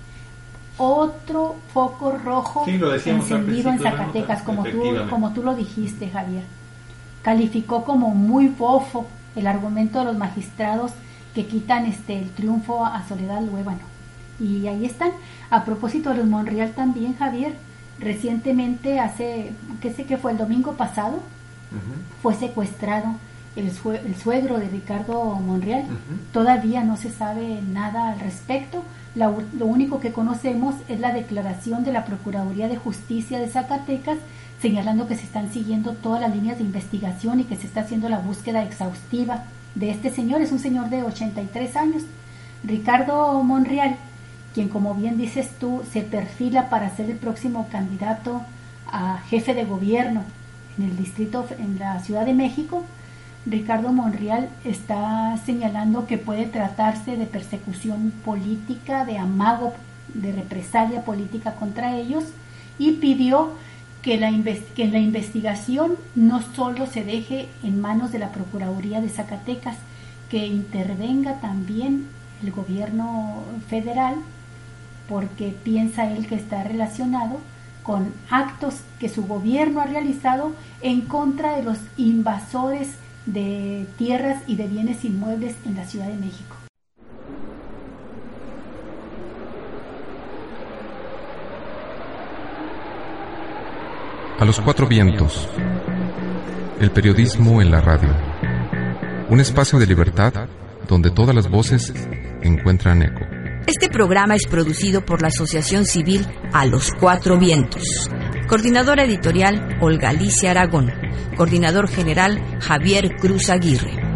Otro foco rojo encendido en Zacatecas, como tú, como tú lo dijiste, Javier. Calificó como muy bofo el argumento de los magistrados que quitan este el triunfo a Soledad Luébano. Y ahí están. A propósito de los Monreal también, Javier, recientemente, hace, qué sé que fue el domingo pasado, fue secuestrado el, el, suegro de Ricardo Monreal. Todavía no se sabe nada al respecto. lo único que conocemos es la declaración de la Procuraduría de Justicia de Zacatecas señalando que se están siguiendo todas las líneas de investigación y que se está haciendo la búsqueda exhaustiva de este señor. Es un señor de 83 años, Ricardo Monreal, quien como bien dices tú, se perfila para ser el próximo candidato a jefe de gobierno en el distrito, en la Ciudad de México, Ricardo Monreal está señalando que puede tratarse de persecución política, de amago, de represalia política contra ellos y pidió que, la que la investigación no solo se deje en manos de la Procuraduría de Zacatecas, que intervenga también el gobierno federal, porque piensa él que está relacionado con actos que su gobierno ha realizado en contra de los invasores de tierras y de bienes inmuebles en la Ciudad de México. A los cuatro vientos. El periodismo en la radio. Un espacio de libertad donde todas las voces encuentran eco. Este programa es producido por la Asociación Civil A los Cuatro Vientos. Coordinadora editorial Olga Alicia Aragón. Coordinador general Javier Cruz Aguirre.